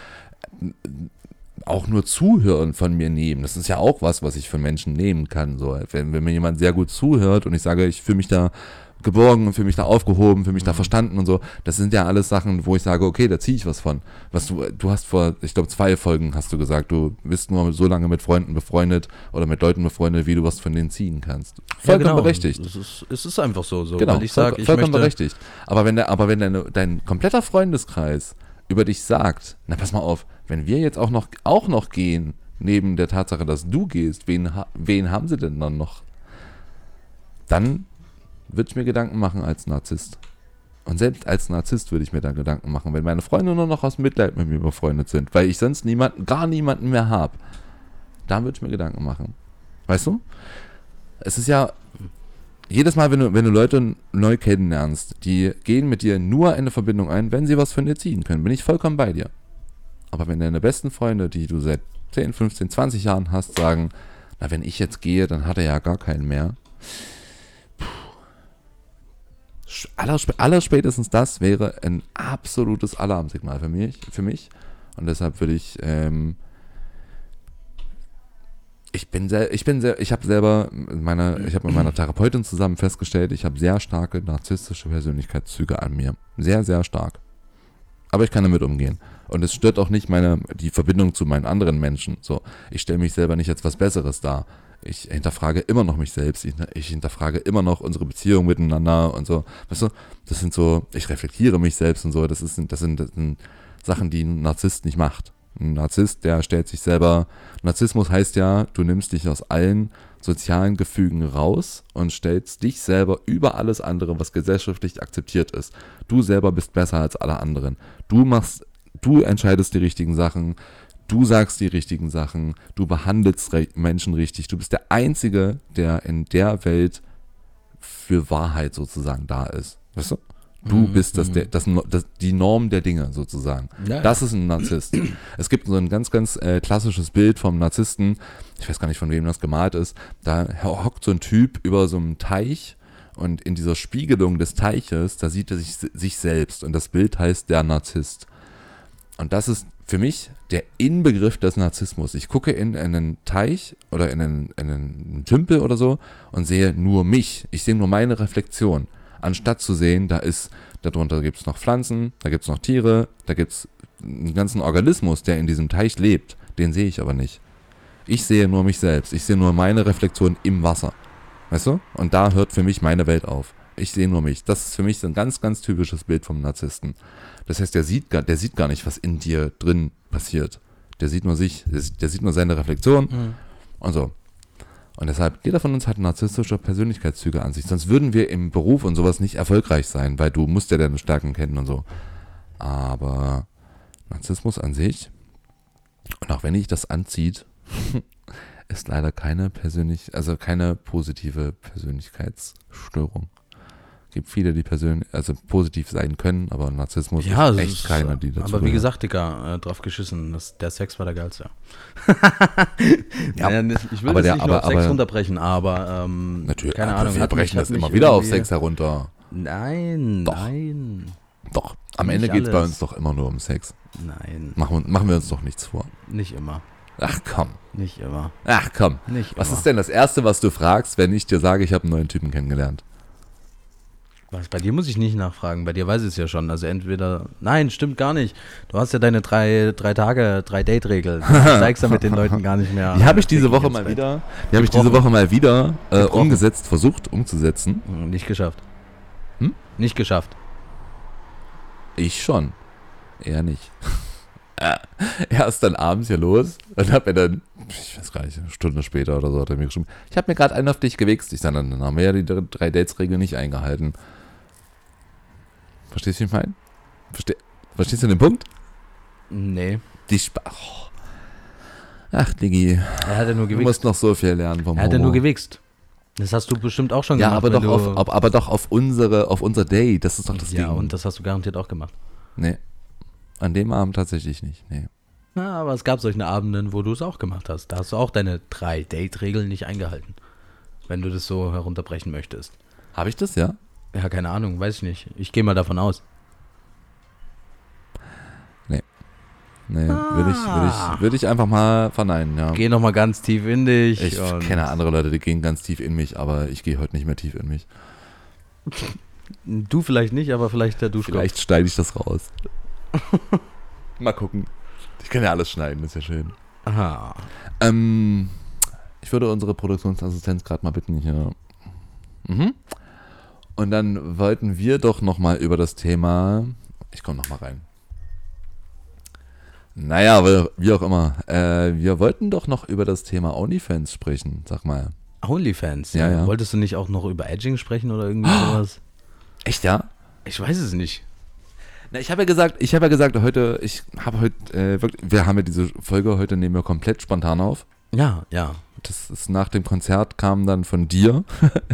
C: auch nur Zuhören von mir nehmen. Das ist ja auch was, was ich von Menschen nehmen kann. So, wenn, wenn mir jemand sehr gut zuhört und ich sage, ich fühle mich da geborgen und fühle mich da aufgehoben, fühle mich da mhm. verstanden und so. Das sind ja alles Sachen, wo ich sage, okay, da ziehe ich was von. Was du, du hast vor, ich glaube, zwei Folgen hast du gesagt, du bist nur so lange mit Freunden befreundet oder mit Leuten befreundet, wie du was von denen ziehen kannst. Vollkommen ja, genau. berechtigt.
B: Es ist, es ist einfach so, so.
C: Genau, ich sage, ich vollkommen berechtigt. Aber wenn der, aber wenn deine, dein kompletter Freundeskreis über dich sagt, na pass mal auf, wenn wir jetzt auch noch, auch noch gehen, neben der Tatsache, dass du gehst, wen, wen haben sie denn dann noch? Dann würde ich mir Gedanken machen als Narzisst. Und selbst als Narzisst würde ich mir da Gedanken machen, wenn meine Freunde nur noch aus Mitleid mit mir befreundet sind, weil ich sonst niemanden, gar niemanden mehr habe. Dann würde ich mir Gedanken machen. Weißt du? Es ist ja jedes Mal, wenn du, wenn du Leute neu kennenlernst, die gehen mit dir nur eine Verbindung ein, wenn sie was von dir ziehen können, bin ich vollkommen bei dir. Aber wenn deine besten Freunde, die du seit 10, 15, 20 Jahren hast, sagen, na, wenn ich jetzt gehe, dann hat er ja gar keinen mehr. Aller, allerspätestens das wäre ein absolutes Alarmsignal für mich. Für mich. Und deshalb würde ich ähm, ich bin sehr, ich bin sehr, ich habe selber meine, ich habe mit meiner Therapeutin zusammen festgestellt, ich habe sehr starke narzisstische Persönlichkeitszüge an mir. Sehr, sehr stark. Aber ich kann damit umgehen. Und es stört auch nicht meine, die Verbindung zu meinen anderen Menschen. So, ich stelle mich selber nicht als was Besseres dar. Ich hinterfrage immer noch mich selbst. Ich, hinterfrage immer noch unsere Beziehung miteinander und so. Weißt du, das sind so, ich reflektiere mich selbst und so. Das, ist, das, sind, das sind Sachen, die ein Narzisst nicht macht. Ein Narzisst, der stellt sich selber. Narzissmus heißt ja, du nimmst dich aus allen sozialen Gefügen raus und stellst dich selber über alles andere, was gesellschaftlich akzeptiert ist. Du selber bist besser als alle anderen. Du machst, du entscheidest die richtigen Sachen. Du sagst die richtigen Sachen. Du behandelst Menschen richtig. Du bist der Einzige, der in der Welt für Wahrheit sozusagen da ist. Weißt du? Du mhm. bist das, der, das, das, die Norm der Dinge sozusagen. Ja, das ist ein Narzisst. es gibt so ein ganz, ganz äh, klassisches Bild vom Narzissten. Ich weiß gar nicht, von wem das gemalt ist. Da hockt so ein Typ über so einem Teich und in dieser Spiegelung des Teiches, da sieht er sich, sich selbst. Und das Bild heißt der Narzisst. Und das ist für mich der Inbegriff des Narzissmus. Ich gucke in, in einen Teich oder in einen, in einen Tümpel oder so und sehe nur mich. Ich sehe nur meine Reflexion anstatt zu sehen, da ist, darunter gibt es noch Pflanzen, da gibt es noch Tiere, da gibt es einen ganzen Organismus, der in diesem Teich lebt. Den sehe ich aber nicht. Ich sehe nur mich selbst. Ich sehe nur meine Reflexion im Wasser. Weißt du? Und da hört für mich meine Welt auf. Ich sehe nur mich. Das ist für mich so ein ganz, ganz typisches Bild vom Narzissten. Das heißt, der sieht, gar, der sieht gar nicht, was in dir drin passiert. Der sieht nur sich, der, der sieht nur seine Reflexion mhm. und so. Und deshalb, jeder von uns hat narzisstische Persönlichkeitszüge an sich. Sonst würden wir im Beruf und sowas nicht erfolgreich sein, weil du musst ja deine Stärken kennen und so. Aber Narzissmus an sich, und auch wenn ich das anzieht, *laughs* ist leider keine persönlich, also keine positive Persönlichkeitsstörung gibt viele, die persönlich, also positiv sein können, aber Narzissmus
B: ja, ist echt ist, keiner, die dazu. Aber wie gesagt, Digga, äh, drauf geschissen, das, der Sex war der geilste. *laughs* ja, ich will aber das der, nicht aber, auf Sex aber, runterbrechen, aber ähm,
C: natürlich, keine Ahnung. Wir brechen das immer wieder auf Sex herunter.
B: Nein, doch. nein.
C: Doch, am nicht Ende geht es bei uns doch immer nur um Sex.
B: Nein.
C: Machen, machen wir uns doch nichts vor.
B: Nicht immer.
C: Ach komm.
B: Nicht immer.
C: Ach komm.
B: Nicht
C: was immer. ist denn das Erste, was du fragst, wenn ich dir sage, ich habe einen neuen Typen kennengelernt?
B: Was, bei dir muss ich nicht nachfragen, bei dir weiß ich es ja schon. Also entweder, nein, stimmt gar nicht. Du hast ja deine drei, drei Tage, drei Date-Regel. Du *laughs* steigst ja mit den Leuten gar nicht mehr.
C: Die habe ich diese Woche mal wieder, die habe ich diese Woche mal wieder äh, umgesetzt, versucht umzusetzen.
B: Hm, nicht geschafft. Hm? Nicht geschafft.
C: Ich schon. Er nicht. *laughs* er ist dann abends hier los und hat mir dann, ich weiß gar nicht, eine Stunde später oder so hat er mir geschrieben, ich habe mir gerade einen auf dich gewichst. Ich sage, dann haben wir ja die drei Dates-Regel nicht eingehalten. Verstehst du, wie ich meine? Verste Verstehst du den Punkt?
B: Nee.
C: Die Sp oh. Ach, Digi,
B: Er hat ja nur
C: du
B: gewichst.
C: musst noch so viel lernen vom
B: Er hat ja nur gewichst. Das hast du bestimmt auch schon
C: Ja,
B: gemacht.
C: aber
B: wenn
C: doch,
B: du-
C: auf, aber doch auf unsere, auf unser Date. Das ist doch das
B: Ja,
C: Ding.
B: und das hast du garantiert auch gemacht.
C: nee. An dem Abend tatsächlich nicht. Nee.
B: Ja, aber es gab solche Abenden, wo du es auch gemacht hast. Da hast du auch deine drei Date-Regeln nicht eingehalten. Wenn du das so herunterbrechen möchtest.
C: Habe ich das, ja?
B: Ja, keine Ahnung, weiß ich nicht. Ich gehe mal davon aus.
C: Nee, würde ich, würde ich, würde ich einfach mal verneinen, ja.
B: Geh noch mal ganz tief in dich.
C: Ich kenne andere Leute, die gehen ganz tief in mich, aber ich gehe heute nicht mehr tief in mich.
B: Du vielleicht nicht, aber vielleicht der Duschkopf.
C: Vielleicht schneide ich das raus. *laughs* mal gucken. Ich kann ja alles schneiden, ist ja schön.
B: Aha.
C: Ähm, ich würde unsere Produktionsassistenz gerade mal bitten hier. Mhm. Und dann wollten wir doch noch mal über das Thema. Ich komme noch mal rein. Naja, wie- wie auch immer. Äh, wir wollten doch noch über das Thema OnlyFans sprechen. Sag mal.
B: Onlyfans.
C: Ja, ja.
B: Wolltest du nicht auch noch über Edging sprechen oder irgendwie sowas?
C: Echt ja?
B: Ich weiß es nicht.
C: Na, ich habe ja gesagt, ich habe ja gesagt, heute, ich habe heute, äh, wirklich, wir haben ja diese Folge heute nehmen wir komplett spontan auf.
B: Ja, ja.
C: Das ist nach dem Konzert kam dann von dir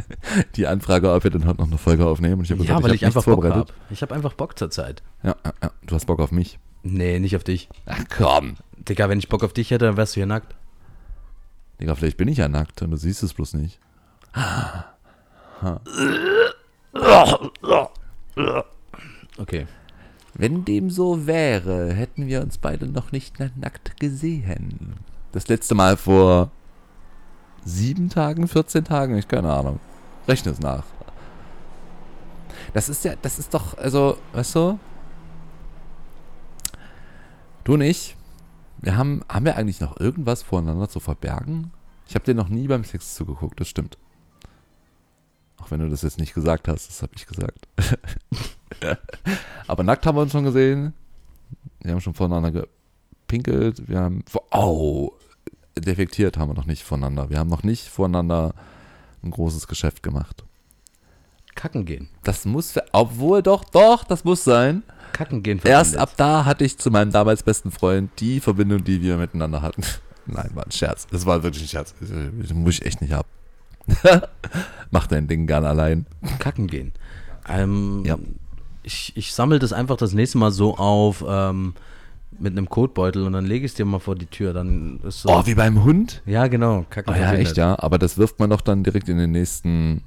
C: *laughs* die Anfrage, ob wir dann heute noch eine Folge aufnehmen. Und ich habe
B: ja,
C: gesagt,
B: weil
C: hab
B: ich, einfach
C: nichts
B: Bock habe. Ich habe einfach Bock zur Zeit.
C: Ja, ja, ja, du hast Bock auf mich.
B: Nee, nicht auf dich.
C: Ach komm.
B: Digga, wenn ich Bock auf dich hätte, dann wärst du hier nackt.
C: Digga, vielleicht bin ich ja nackt und du siehst es bloß nicht.
B: Okay.
C: Wenn dem so wäre, hätten wir uns beide noch nicht nackt gesehen. Das letzte Mal vor sieben Tagen, 14 Tagen, ich keine Ahnung. Rechne es nach. Das ist ja, das ist doch, also, weißt du? Du und ich, wir haben, haben wir eigentlich noch irgendwas voneinander zu verbergen? Ich habe dir noch nie beim Sex zugeguckt, das stimmt. Auch wenn du das jetzt nicht gesagt hast, das habe ich gesagt. *laughs* Aber nackt haben wir uns schon gesehen. Wir haben schon voneinander gepinkelt. Wir haben. Oh! Defektiert haben wir noch nicht voneinander. Wir haben noch nicht voneinander ein großes Geschäft gemacht.
B: Kacken gehen.
C: Das muss. Obwohl, doch, doch, das muss sein.
B: Kacken gehen.
C: Erst
B: verbindet.
C: ab da hatte ich zu meinem damals besten Freund die Verbindung, die wir miteinander hatten. *laughs* Nein, war ein Scherz. Das war wirklich ein Scherz. Das muss ich echt nicht haben. *laughs* Mach dein Ding gern allein.
B: Kacken gehen. Ähm,
C: Ja.
B: Ich, ich sammle das einfach das nächste Mal so auf ähm, mit einem Kotbeutel und dann lege ich es dir mal vor die Tür. Dann ist so.
C: Oh, wie beim Hund?
B: ja, genau. Kacken
C: Oh ja,
B: verbindet.
C: echt, ja. Aber das wirft man doch dann direkt in den nächsten.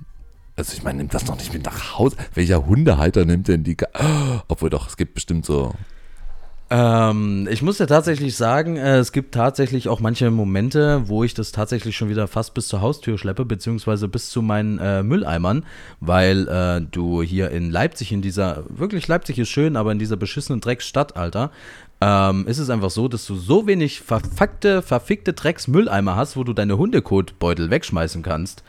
C: Also ich meine, nimmt das doch nicht mit nach Hause. Welcher Hundehalter nimmt denn die? Oh, *gasps* obwohl doch, es gibt bestimmt so.
B: Ähm, ich muss ja tatsächlich sagen, äh, es gibt tatsächlich auch manche Momente, wo ich das tatsächlich schon wieder fast bis zur Haustür schleppe, beziehungsweise bis zu meinen äh, Mülleimern, weil äh, du hier in Leipzig, in dieser, wirklich Leipzig ist schön, aber in dieser beschissenen Drecksstadt, Alter, ähm, ist es einfach so, dass du so wenig verfuckte, verfickte Drecksmülleimer hast, wo du deine Hundekotbeutel wegschmeißen kannst.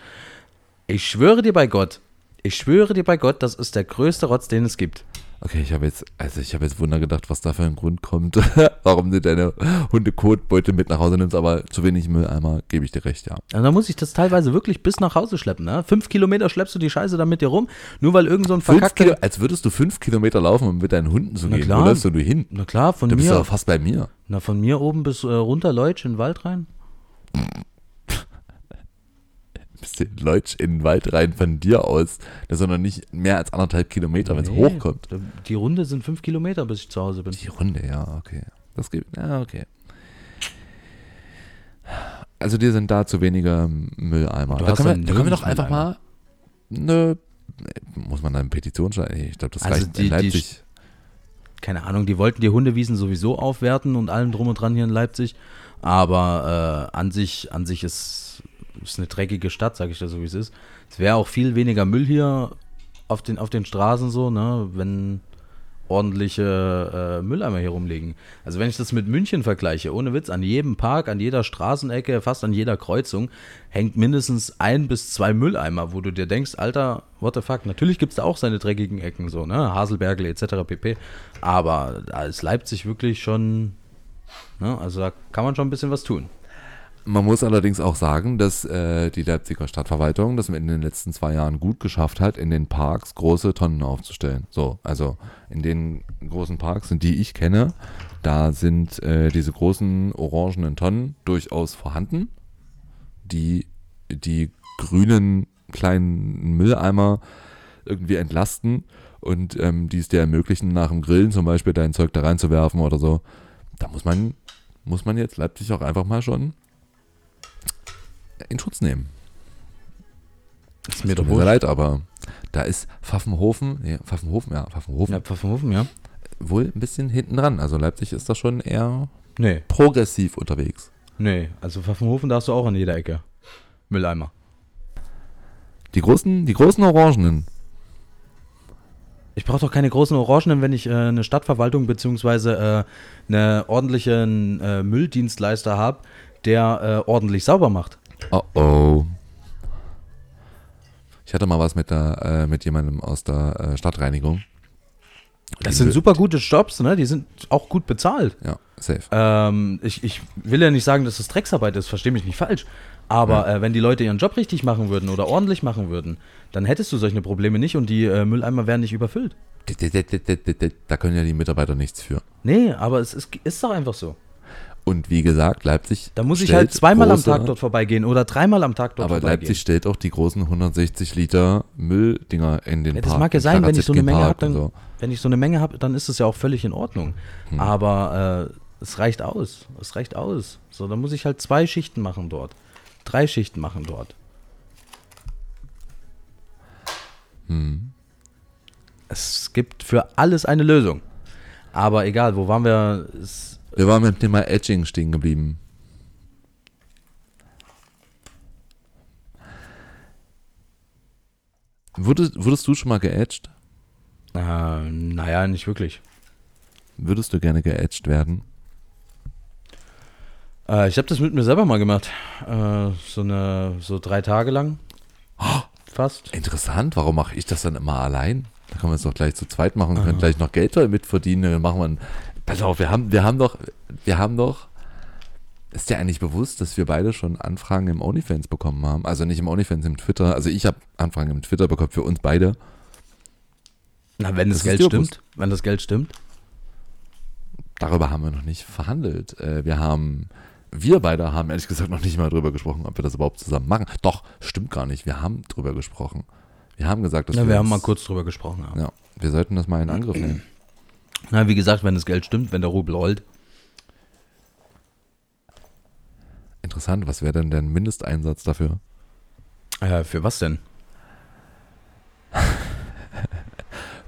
B: Ich schwöre dir bei Gott, ich schwöre dir bei Gott, das ist der größte Rotz, den es gibt.
C: Okay, ich habe jetzt, also ich habe jetzt Wunder gedacht, was da für ein Grund kommt, *laughs* warum du deine Hundekotbeute mit nach Hause nimmst, aber zu wenig Mülleimer, gebe ich dir recht, ja.
B: Und dann muss ich das teilweise wirklich bis nach Hause schleppen. Ne? Fünf Kilometer schleppst du die Scheiße dann mit dir rum, nur weil irgend so ein verkackter...
C: Als würdest du fünf Kilometer laufen, um mit deinen Hunden zu
B: Na
C: gehen.
B: klar.
C: Wo läufst du hin?
B: Na klar, von
C: Du bist
B: mir,
C: doch fast bei mir.
B: na, von mir oben bis äh, runter Leutsch in den Wald rein.
C: Bist du Leutsch in den Wald rein von dir aus. Das noch nicht mehr als anderthalb Kilometer, wenn es
B: Nee,
C: hochkommt.
B: Die Runde sind fünf Kilometer, bis ich zu Hause bin.
C: Die Runde, ja, okay. Das gibt, ja, okay. Also dir sind da zu wenige Mülleimer. Da können, wir, da können wir doch einfach mal eine, muss man da eine Petition schreiben? Ich glaube, das
B: Also
C: reicht
B: die-
C: in
B: die
C: Leipzig.
B: Keine Ahnung, die wollten die Hundewiesen sowieso aufwerten und allem drum und dran hier in Leipzig. Aber äh, an sich, an sich ist, ist eine dreckige Stadt, sage ich dir so, wie es ist. Es wäre auch viel weniger Müll hier auf den, auf den Straßen so, ne, wenn ordentliche äh, Mülleimer hier rumliegen. Also wenn ich das mit München vergleiche, ohne Witz, an jedem Park, an jeder Straßenecke, fast an jeder Kreuzung hängt mindestens ein bis zwei Mülleimer, wo du dir denkst, Alter, what the fuck, natürlich gibt es da auch seine dreckigen Ecken, so, ne, Haselbergel etc. pp. Aber da ist Leipzig wirklich schon, ne, also da kann man schon ein bisschen was tun.
C: Man muss allerdings auch sagen, dass äh, die Leipziger Stadtverwaltung das in den letzten zwei Jahren gut geschafft hat, in den Parks große Tonnen aufzustellen. So, also in den großen Parks, die ich kenne, da sind äh, diese großen orangenen Tonnen durchaus vorhanden, die die grünen kleinen Mülleimer irgendwie entlasten und ähm, die es dir ermöglichen, nach dem Grillen zum Beispiel dein Zeug da reinzuwerfen oder so. Da muss man, muss man jetzt Leipzig auch einfach mal schon in Schutz nehmen.
B: Ist mir
C: Tut
B: doch
C: mir sehr
B: wurscht.
C: leid, aber da ist Pfaffenhofen, nee, Pfaffenhofen, ja, Pfaffenhofen,
B: Ja, Pfaffenhofen, ja.
C: wohl ein bisschen hinten dran. Also Leipzig ist da schon eher
B: Nee,
C: progressiv unterwegs.
B: nee. Also Pfaffenhofen, da hast du auch an jeder Ecke. Mülleimer.
C: Die großen, die großen Orangenen,
B: Ich brauche doch keine großen Orangenen, wenn ich äh, eine Stadtverwaltung beziehungsweise äh, einen ordentlichen äh, Mülldienstleister habe, der äh, ordentlich sauber macht.
C: Oh oh. Ich hatte mal was mit, der, äh, mit jemandem aus der äh, Stadtreinigung.
B: Das sind super gute Jobs, ne? Die sind auch gut bezahlt.
C: Ja, safe.
B: Ähm, ich, ich will ja nicht sagen, dass das Drecksarbeit ist, verstehe mich nicht falsch. Aber äh, wenn die Leute ihren Job richtig machen würden oder ordentlich machen würden, dann hättest du solche Probleme nicht und die äh, Mülleimer wären nicht überfüllt.
C: Da können ja die Mitarbeiter nichts für.
B: Nee, aber es ist, ist doch einfach so.
C: Und wie gesagt, Leipzig.
B: Da muss ich halt zweimal am
C: große-
B: Tag dort vorbeigehen oder dreimal am Tag dort
C: Aber
B: vorbeigehen.
C: Leipzig stellt auch die großen 160 Liter Mülldinger in den
B: Ja, das
C: Park.
B: mag ja sein, wenn ich so eine Menge
C: Park
B: habe, dann,
C: so.
B: wenn ich so eine Menge habe, dann ist es ja auch völlig in Ordnung.
C: Hm.
B: Aber äh, es reicht aus. Es reicht aus. So, dann muss ich halt zwei Schichten machen dort. Drei Schichten machen dort.
C: Hm.
B: Es gibt für alles eine Lösung. Aber egal, wo waren wir? Es,
C: Wir waren mit dem Thema Edging stehen geblieben. Wurdest, wurdest du schon mal geedged?
B: äh, naja, nicht wirklich.
C: Würdest du gerne geedged werden?
B: Äh, ich habe das mit mir selber mal gemacht. Äh, so eine, so drei Tage lang. Fast.
C: Interessant, warum mache ich das dann immer allein? Da können wir es doch gleich zu zweit machen, können
B: Ah.
C: gleich noch Geld damit verdienen. Dann machen wir ein, Pass auf, wir haben, wir haben doch, wir haben doch, ist dir eigentlich bewusst, dass wir beide schon Anfragen im OnlyFans bekommen haben? Also nicht im OnlyFans, im Twitter. Also ich habe Anfragen im Twitter bekommen für uns beide.
B: Na, wenn das,
C: Das
B: Geld stimmt. Wenn das Geld stimmt.
C: Darüber haben wir noch nicht verhandelt. Äh, Wir haben, wir beide haben ehrlich gesagt noch nicht mal drüber gesprochen, ob wir das überhaupt zusammen machen. Doch, stimmt gar nicht. Wir haben drüber gesprochen. Wir haben gesagt, dass
B: Ja, wir haben
C: uns-
B: mal kurz drüber gesprochen. Ja.
C: Ja, wir sollten das mal in Angriff nehmen.
B: Na, wie gesagt, wenn das Geld stimmt, wenn der Rubel rollt.
C: Interessant, was wäre denn der Mindesteinsatz dafür?
B: Äh, für was denn? *laughs*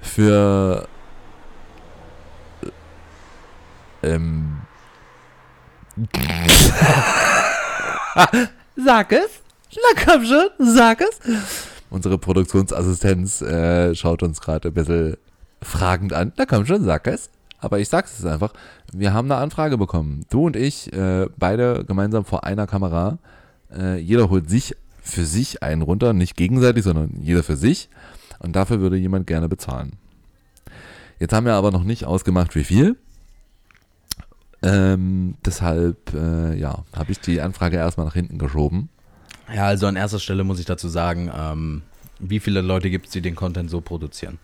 C: Für ähm, *laughs*
B: Sag es. Na komm schon, sag es.
C: unsere Produktionsassistenz äh, schaut uns gerade ein bisschen fragend an. Da komm schon, sag es. Aber ich sag's es einfach. Wir haben eine Anfrage bekommen. Du und ich, äh, beide gemeinsam vor einer Kamera. Äh, jeder holt sich für sich einen runter, nicht gegenseitig, sondern jeder für sich. Und dafür würde jemand gerne bezahlen. Jetzt haben wir aber noch nicht ausgemacht, wie viel. Ähm, deshalb, äh, ja, habe ich die Anfrage erstmal nach hinten geschoben.
B: Ja, also an erster Stelle muss ich dazu sagen, ähm, wie viele Leute gibt es, die den Content so produzieren?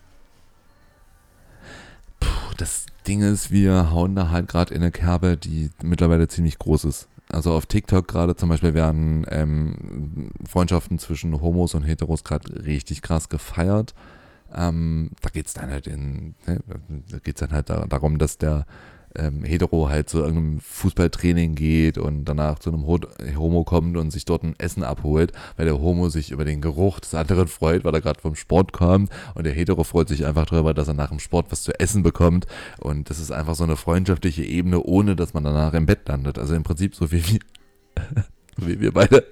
C: Das Ding ist, wir hauen da halt gerade in eine Kerbe, die mittlerweile ziemlich groß ist. Also auf TikTok gerade zum Beispiel werden ähm, Freundschaften zwischen Homos und Heteros gerade richtig krass gefeiert. Ähm, da geht's dann halt in, ne, da geht's dann halt da, darum, dass der ähm, Hetero halt zu irgendeinem Fußballtraining geht und danach zu einem Ho Homo kommt und sich dort ein Essen abholt, weil der Homo sich über den Geruch des anderen freut, weil er gerade vom Sport kommt und der Hetero freut sich einfach darüber, dass er nach dem Sport was zu essen bekommt und das ist einfach so eine freundschaftliche Ebene, ohne dass man danach im Bett landet. Also im Prinzip so wie, wie, *laughs* wie wir beide.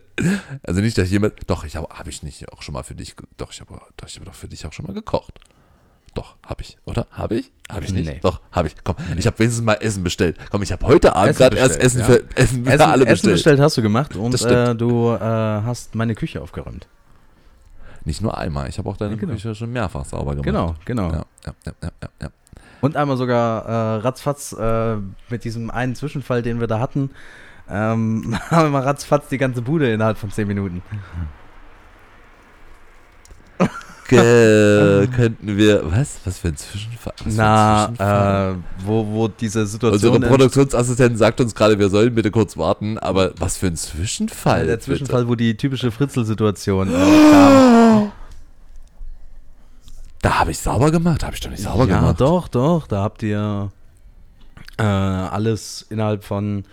C: Also nicht, dass jemand, doch, ich habe, habe ich nicht auch schon mal für dich, doch, ich habe, doch, ich habe doch für dich auch schon mal gekocht. Doch, habe ich, oder? Habe ich? Habe ich nicht?
B: Nee.
C: Doch, habe ich. Komm, ich habe wenigstens mal Essen bestellt. Komm, ich habe heute Abend gerade erst Essen
B: bestellt,
C: für Essen für
B: Essen,
C: alle
B: Essen
C: bestellt.
B: bestellt hast du gemacht und äh, du äh, hast meine Küche aufgeräumt.
C: Nicht nur einmal, ich habe auch deine
B: Ja, genau.
C: Küche schon mehrfach sauber gemacht.
B: Genau, genau.
C: Ja, ja, ja, ja, ja, ja.
B: Und einmal sogar äh, ratzfatz äh, mit diesem einen Zwischenfall, den wir da hatten, ähm, *laughs* haben wir mal ratzfatz die ganze Bude innerhalb von 10 Minuten.
C: Ge *laughs* könnten wir. Was? Was für ein Zwischenfall? Was für ein Zwischenfall?
B: Na, äh, wo, wo diese Situation
C: Unsere
B: ent-
C: Produktionsassistentin sagt uns gerade, wir sollen bitte kurz warten, aber was für ein Zwischenfall?
B: der
C: bitte?
B: Zwischenfall, wo die typische Fritzel-Situation äh, *gasps* kam.
C: Da habe ich sauber gemacht, habe ich doch nicht sauber
B: ja,
C: gemacht.
B: doch, doch. Da habt ihr äh, alles innerhalb von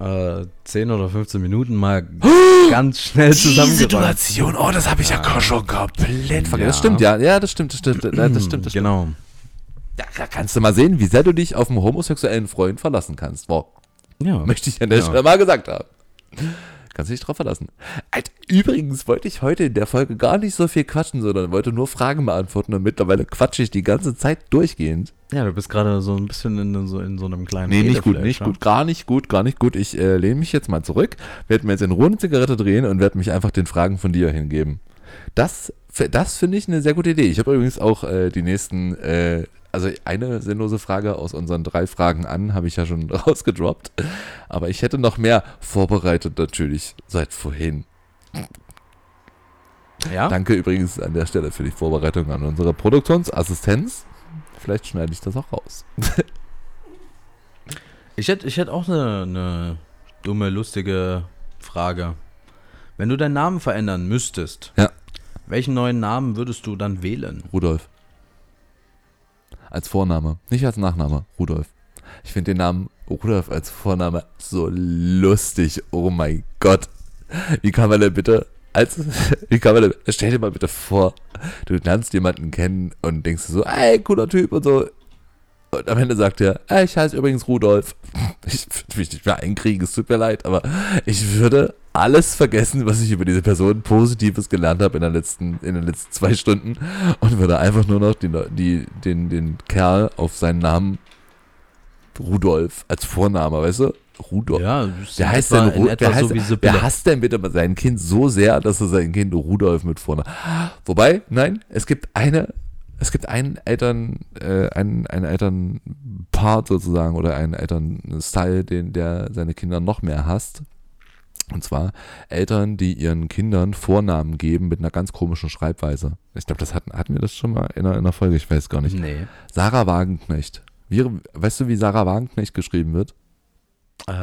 B: äh, 10 oder 15 Minuten mal *gasps* ganz schnell
C: Die
B: zusammengeräumt.
C: Situation, oh, das habe ich ja, schon komplett vergessen.
B: Ja.
C: Das stimmt, ja, ja, das stimmt, das stimmt, ja, das stimmt, das stimmt.
B: Genau.
C: Ja, da kannst du mal sehen, wie sehr du dich auf einen homosexuellen Freund verlassen kannst. Wow.
B: Ja.
C: Möchte ich an der
B: Ja.
C: Stelle mal gesagt haben. Kannst du dich drauf verlassen. Alter, übrigens wollte ich heute in der Folge gar nicht so viel quatschen, sondern wollte nur Fragen beantworten und mittlerweile quatsche ich die ganze Zeit durchgehend.
B: Ja, du bist gerade so ein bisschen in so, in so einem kleinen
C: Nee, nicht gut, nicht
B: ja?
C: gut, gar nicht gut, gar nicht gut. Ich äh, lehne mich jetzt mal zurück, werde mir jetzt in Ruhe eine Zigarette drehen und werde mich einfach den Fragen von dir hingeben. Das, das finde ich eine sehr gute Idee. Ich habe übrigens auch äh, die nächsten, äh, also eine sinnlose Frage aus unseren drei Fragen an, habe ich ja schon *laughs* rausgedroppt. Aber ich hätte noch mehr vorbereitet natürlich seit vorhin.
B: Ja?
C: Danke übrigens an der Stelle für die Vorbereitung an unsere Produktionsassistenz. Vielleicht schneide ich das auch raus. *laughs*
B: Ich hätte ich hätt auch eine, eine dumme, lustige Frage. Wenn du deinen Namen verändern müsstest,
C: Ja.
B: welchen neuen Namen würdest du dann wählen?
C: Rudolf. Als Vorname, nicht als Nachname. Rudolf. Ich finde den Namen Rudolf als Vorname so lustig. Oh mein Gott. Wie kann man denn bitte als, *laughs* wie kann man denn, stell dir mal bitte vor, du lernst jemanden kennen und denkst so, ey, cooler Typ und so. Und am Ende sagt er, ey, ich heiße übrigens Rudolf. *laughs* Ich würde mich nicht mehr einkriegen, es tut mir leid, aber ich würde alles vergessen, was ich über diese Person Positives gelernt habe in, der letzten, in den letzten zwei Stunden und würde einfach nur noch die, die, den, den Kerl auf seinen Namen Rudolf als Vorname, weißt du? Rudolf.
B: Ja,
C: Wer
B: in
C: heißt denn
B: in
C: Ru
B: etwa
C: wer, heißt,
B: so
C: wer hasst denn bitte mal sein Kind so sehr, dass er sein Kind Rudolf mit vorne. Wobei, nein, es gibt eine, es gibt einen Eltern, äh, einen, einen Elternpart sozusagen oder einen Elternstyle, den der seine Kinder noch mehr hasst. Und zwar Eltern, die ihren Kindern Vornamen geben mit einer ganz komischen Schreibweise. Ich glaube, das hatten, hatten wir das schon mal in einer, in einer Folge, ich weiß gar nicht.
B: Nee.
C: Sarah Wagenknecht. Wie, weißt du, wie Sarah Wagenknecht geschrieben wird?
B: Äh,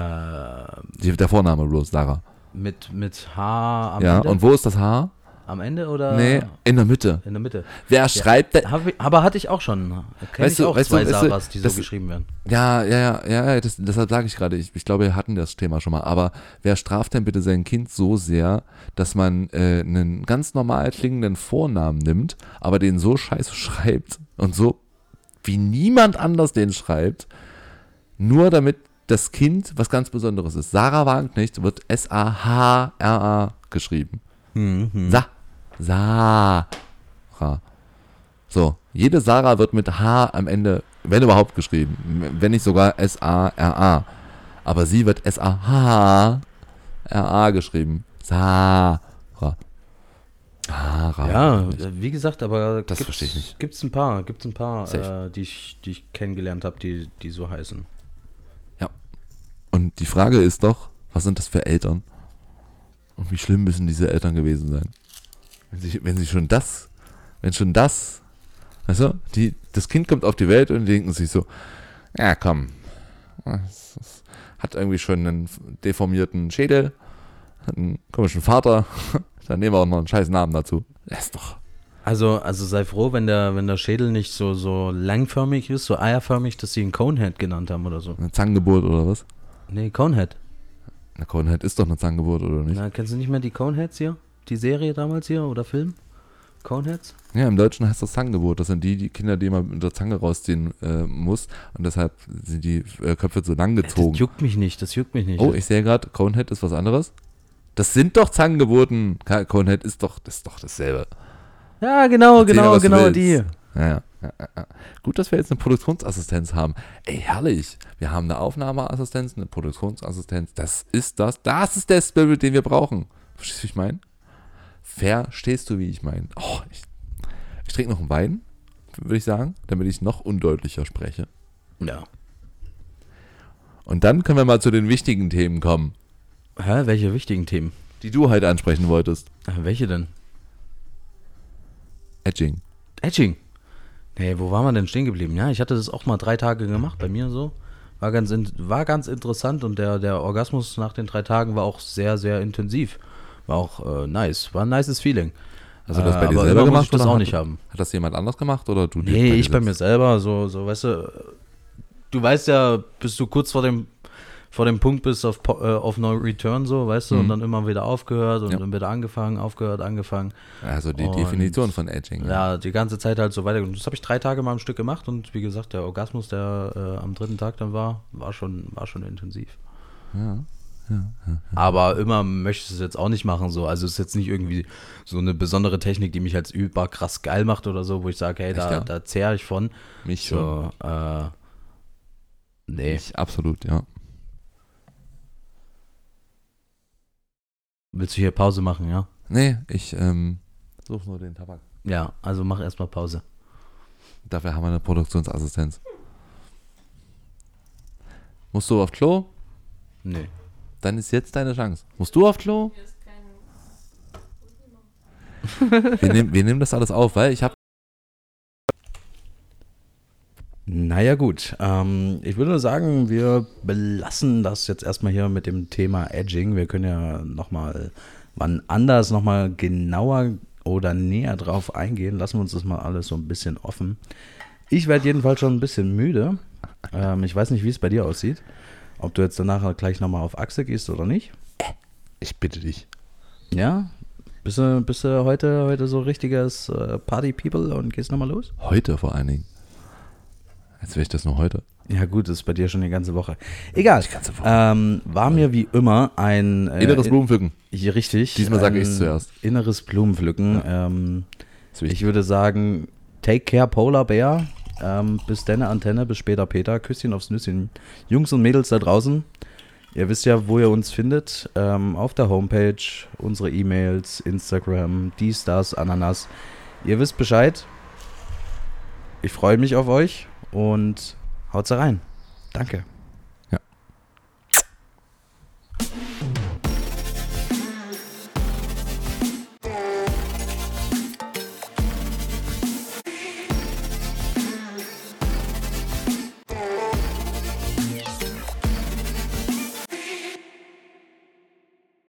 C: Die, der Vorname bloß, Sarah.
B: mit, mit H am
C: ja,
B: Ende?
C: und wo ist das Haar?
B: Am Ende oder
C: Nee, in der Mitte.
B: in der Mitte?
C: Wer schreibt denn?
B: Hab ich, aber hatte ich auch schon. Kenn
C: Weißt
B: ich
C: du-
B: auch
C: weißt du-
B: zwei
C: weißt du,
B: Sarahs, die so
C: das-
B: geschrieben werden.
C: Ja, ja, ja, ja, ja, das, deshalb sage ich gerade, ich, ich glaube, wir hatten das Thema schon mal. Aber wer straft denn bitte sein Kind so sehr, dass man äh, einen ganz normal klingenden Vornamen nimmt, aber den so scheiße *laughs* schreibt und so wie niemand anders den schreibt, nur damit das Kind was ganz Besonderes ist. Sarah Wagenknecht wird S-A-H-R-A geschrieben.
B: Mhm.
C: Sa. Sarah. So, jede Sarah wird mit H am Ende, wenn überhaupt, geschrieben. Wenn nicht sogar S-A-R-A. Aber sie wird S-A-H-R-A geschrieben. Sarah. Sarah.
B: Ja, wie gesagt, aber
C: Das
B: gibt's-
C: verstehe ich nicht.
B: Gibt's ein paar, gibt's ein paar, äh, die ich, die ich kennengelernt habe, die, die so heißen.
C: Und die Frage ist doch, was sind das für Eltern? Und wie schlimm müssen diese Eltern gewesen sein? Wenn sie, wenn sie schon das, wenn schon das, du, die, das Kind kommt auf die Welt und die denken sich so, ja komm, es hat irgendwie schon einen deformierten Schädel, hat einen komischen Vater, *laughs* dann nehmen wir auch noch einen scheiß Namen dazu. Das ist doch,
B: Also, also sei froh, wenn der, wenn der Schädel nicht so, so langförmig ist, so eierförmig, dass sie ihn Conehead genannt haben oder so.
C: eine Zangengeburt oder was?
B: Nee, Conehead.
C: Eine Conehead ist doch eine Zangengeburt oder nicht?
B: Na, kennst du nicht mehr die Coneheads hier? Die Serie damals hier oder Film? Coneheads?
C: Ja, im Deutschen heißt das Zangengeburt. Das sind die, die Kinder, die man mit der Zange rausziehen äh, muss. Und deshalb sind die äh, Köpfe so lang gezogen.
B: Das juckt mich nicht, das juckt mich nicht.
C: oh, ich sehe gerade, Conehead ist was anderes. Das sind doch Zangengeburten. Conehead ist doch, das ist doch dasselbe.
B: ja, genau,
C: Erzähl,
B: genau, genau die.
C: Ja, ja, ja. Gut, dass wir jetzt eine Produktionsassistenz haben. Ey, herrlich. Wir haben eine Aufnahmeassistenz, eine Produktionsassistenz. Das ist das. Das ist der Spirit, den wir brauchen. Verstehst du, wie ich meine? Verstehst du, wie ich meine? Oh, ich, ich trinke noch einen Wein, würde ich sagen, damit ich noch undeutlicher spreche.
B: Ja.
C: Und dann können wir mal zu den wichtigen Themen kommen,
B: Hä, welche wichtigen Themen?
C: die du heute ansprechen wolltest.
B: Äh, Welche denn?
C: Edging.
B: Edging. Nee, wo waren wir denn stehen geblieben? Ja, ich hatte das auch mal drei Tage gemacht, bei mir so. War ganz, war ganz interessant und der, der Orgasmus nach den drei Tagen war auch sehr, sehr intensiv. War auch äh, nice. War ein nices Feeling.
C: Also das bei dir selber gemacht?
B: ich das auch
C: hat-
B: nicht haben.
C: Hat das jemand anders gemacht oder du?
B: Nee,
C: dir
B: ich bei mir selber, so, so, weißt du, du weißt ja, bis du kurz vor dem, vor dem Punkt bist auf, äh, auf No Return, so, weißt du, und
C: Mhm.
B: dann immer wieder aufgehört und
C: Ja.
B: dann wieder angefangen, aufgehört, angefangen.
C: Also die
B: Und-
C: Definition von Edging.
B: Ja, die ganze Zeit halt so weiter. Und das habe ich drei Tage mal am Stück gemacht und wie gesagt, der Orgasmus, der äh, am dritten Tag dann war, war schon, war schon intensiv.
C: Ja.
B: Aber immer möchte ich es jetzt auch nicht machen, so. Also es ist jetzt nicht irgendwie so eine besondere Technik, die mich als über krass geil macht oder so, wo ich sage, hey, da,
C: Echt, ja?
B: da zehre ich von.
C: Mich schon.
B: So, äh, nee.
C: Ich absolut, ja.
B: Willst du hier Pause machen, ja?
C: Nee, ich ähm, suche nur den Tabak.
B: Ja, also mach erstmal Pause.
C: Dafür haben wir eine Produktionsassistenz. Musst du auf Klo?
B: Nee.
C: Dann ist jetzt deine Chance. Musst du auf Klo? Wir nehmen, wir nehmen das alles auf, weil ich habe
B: Naja gut, ähm, ich würde sagen, wir belassen das jetzt erstmal hier mit dem Thema Edging. Wir können ja nochmal wann anders nochmal genauer oder näher drauf eingehen. Lassen wir uns das mal alles so ein bisschen offen. Ich werde jedenfalls schon ein bisschen müde. Ähm, ich weiß nicht, wie es bei dir aussieht. Ob du jetzt danach gleich nochmal auf Achse gehst oder nicht.
C: Ich bitte dich.
B: Ja? Bist du, bist du heute, heute so richtiges äh, Party-People und gehst nochmal los?
C: Heute vor allen Dingen. Als wäre ich das nur heute.
B: Ja gut, das ist bei dir schon die ganze Woche. Egal.
C: Die ganze Woche.
B: Ähm, war mir wie immer ein äh,
C: Inneres Blumenpflücken.
B: Hier richtig.
C: Diesmal sage
B: ein
C: ich's zuerst.
B: Inneres Blumenpflücken. Ähm,
C: Ist wichtig.
B: ich würde sagen, take care Polar Bear. Ähm, bis deine Antenne, bis später Peter. Küsschen aufs Nüsschen. Jungs und Mädels da draußen. Ihr wisst ja, wo ihr uns findet. Ähm, auf der Homepage, unsere E-Mails, Instagram, dies, das, Ananas. Ihr wisst Bescheid. Ich freue mich auf euch und haut's rein. Danke.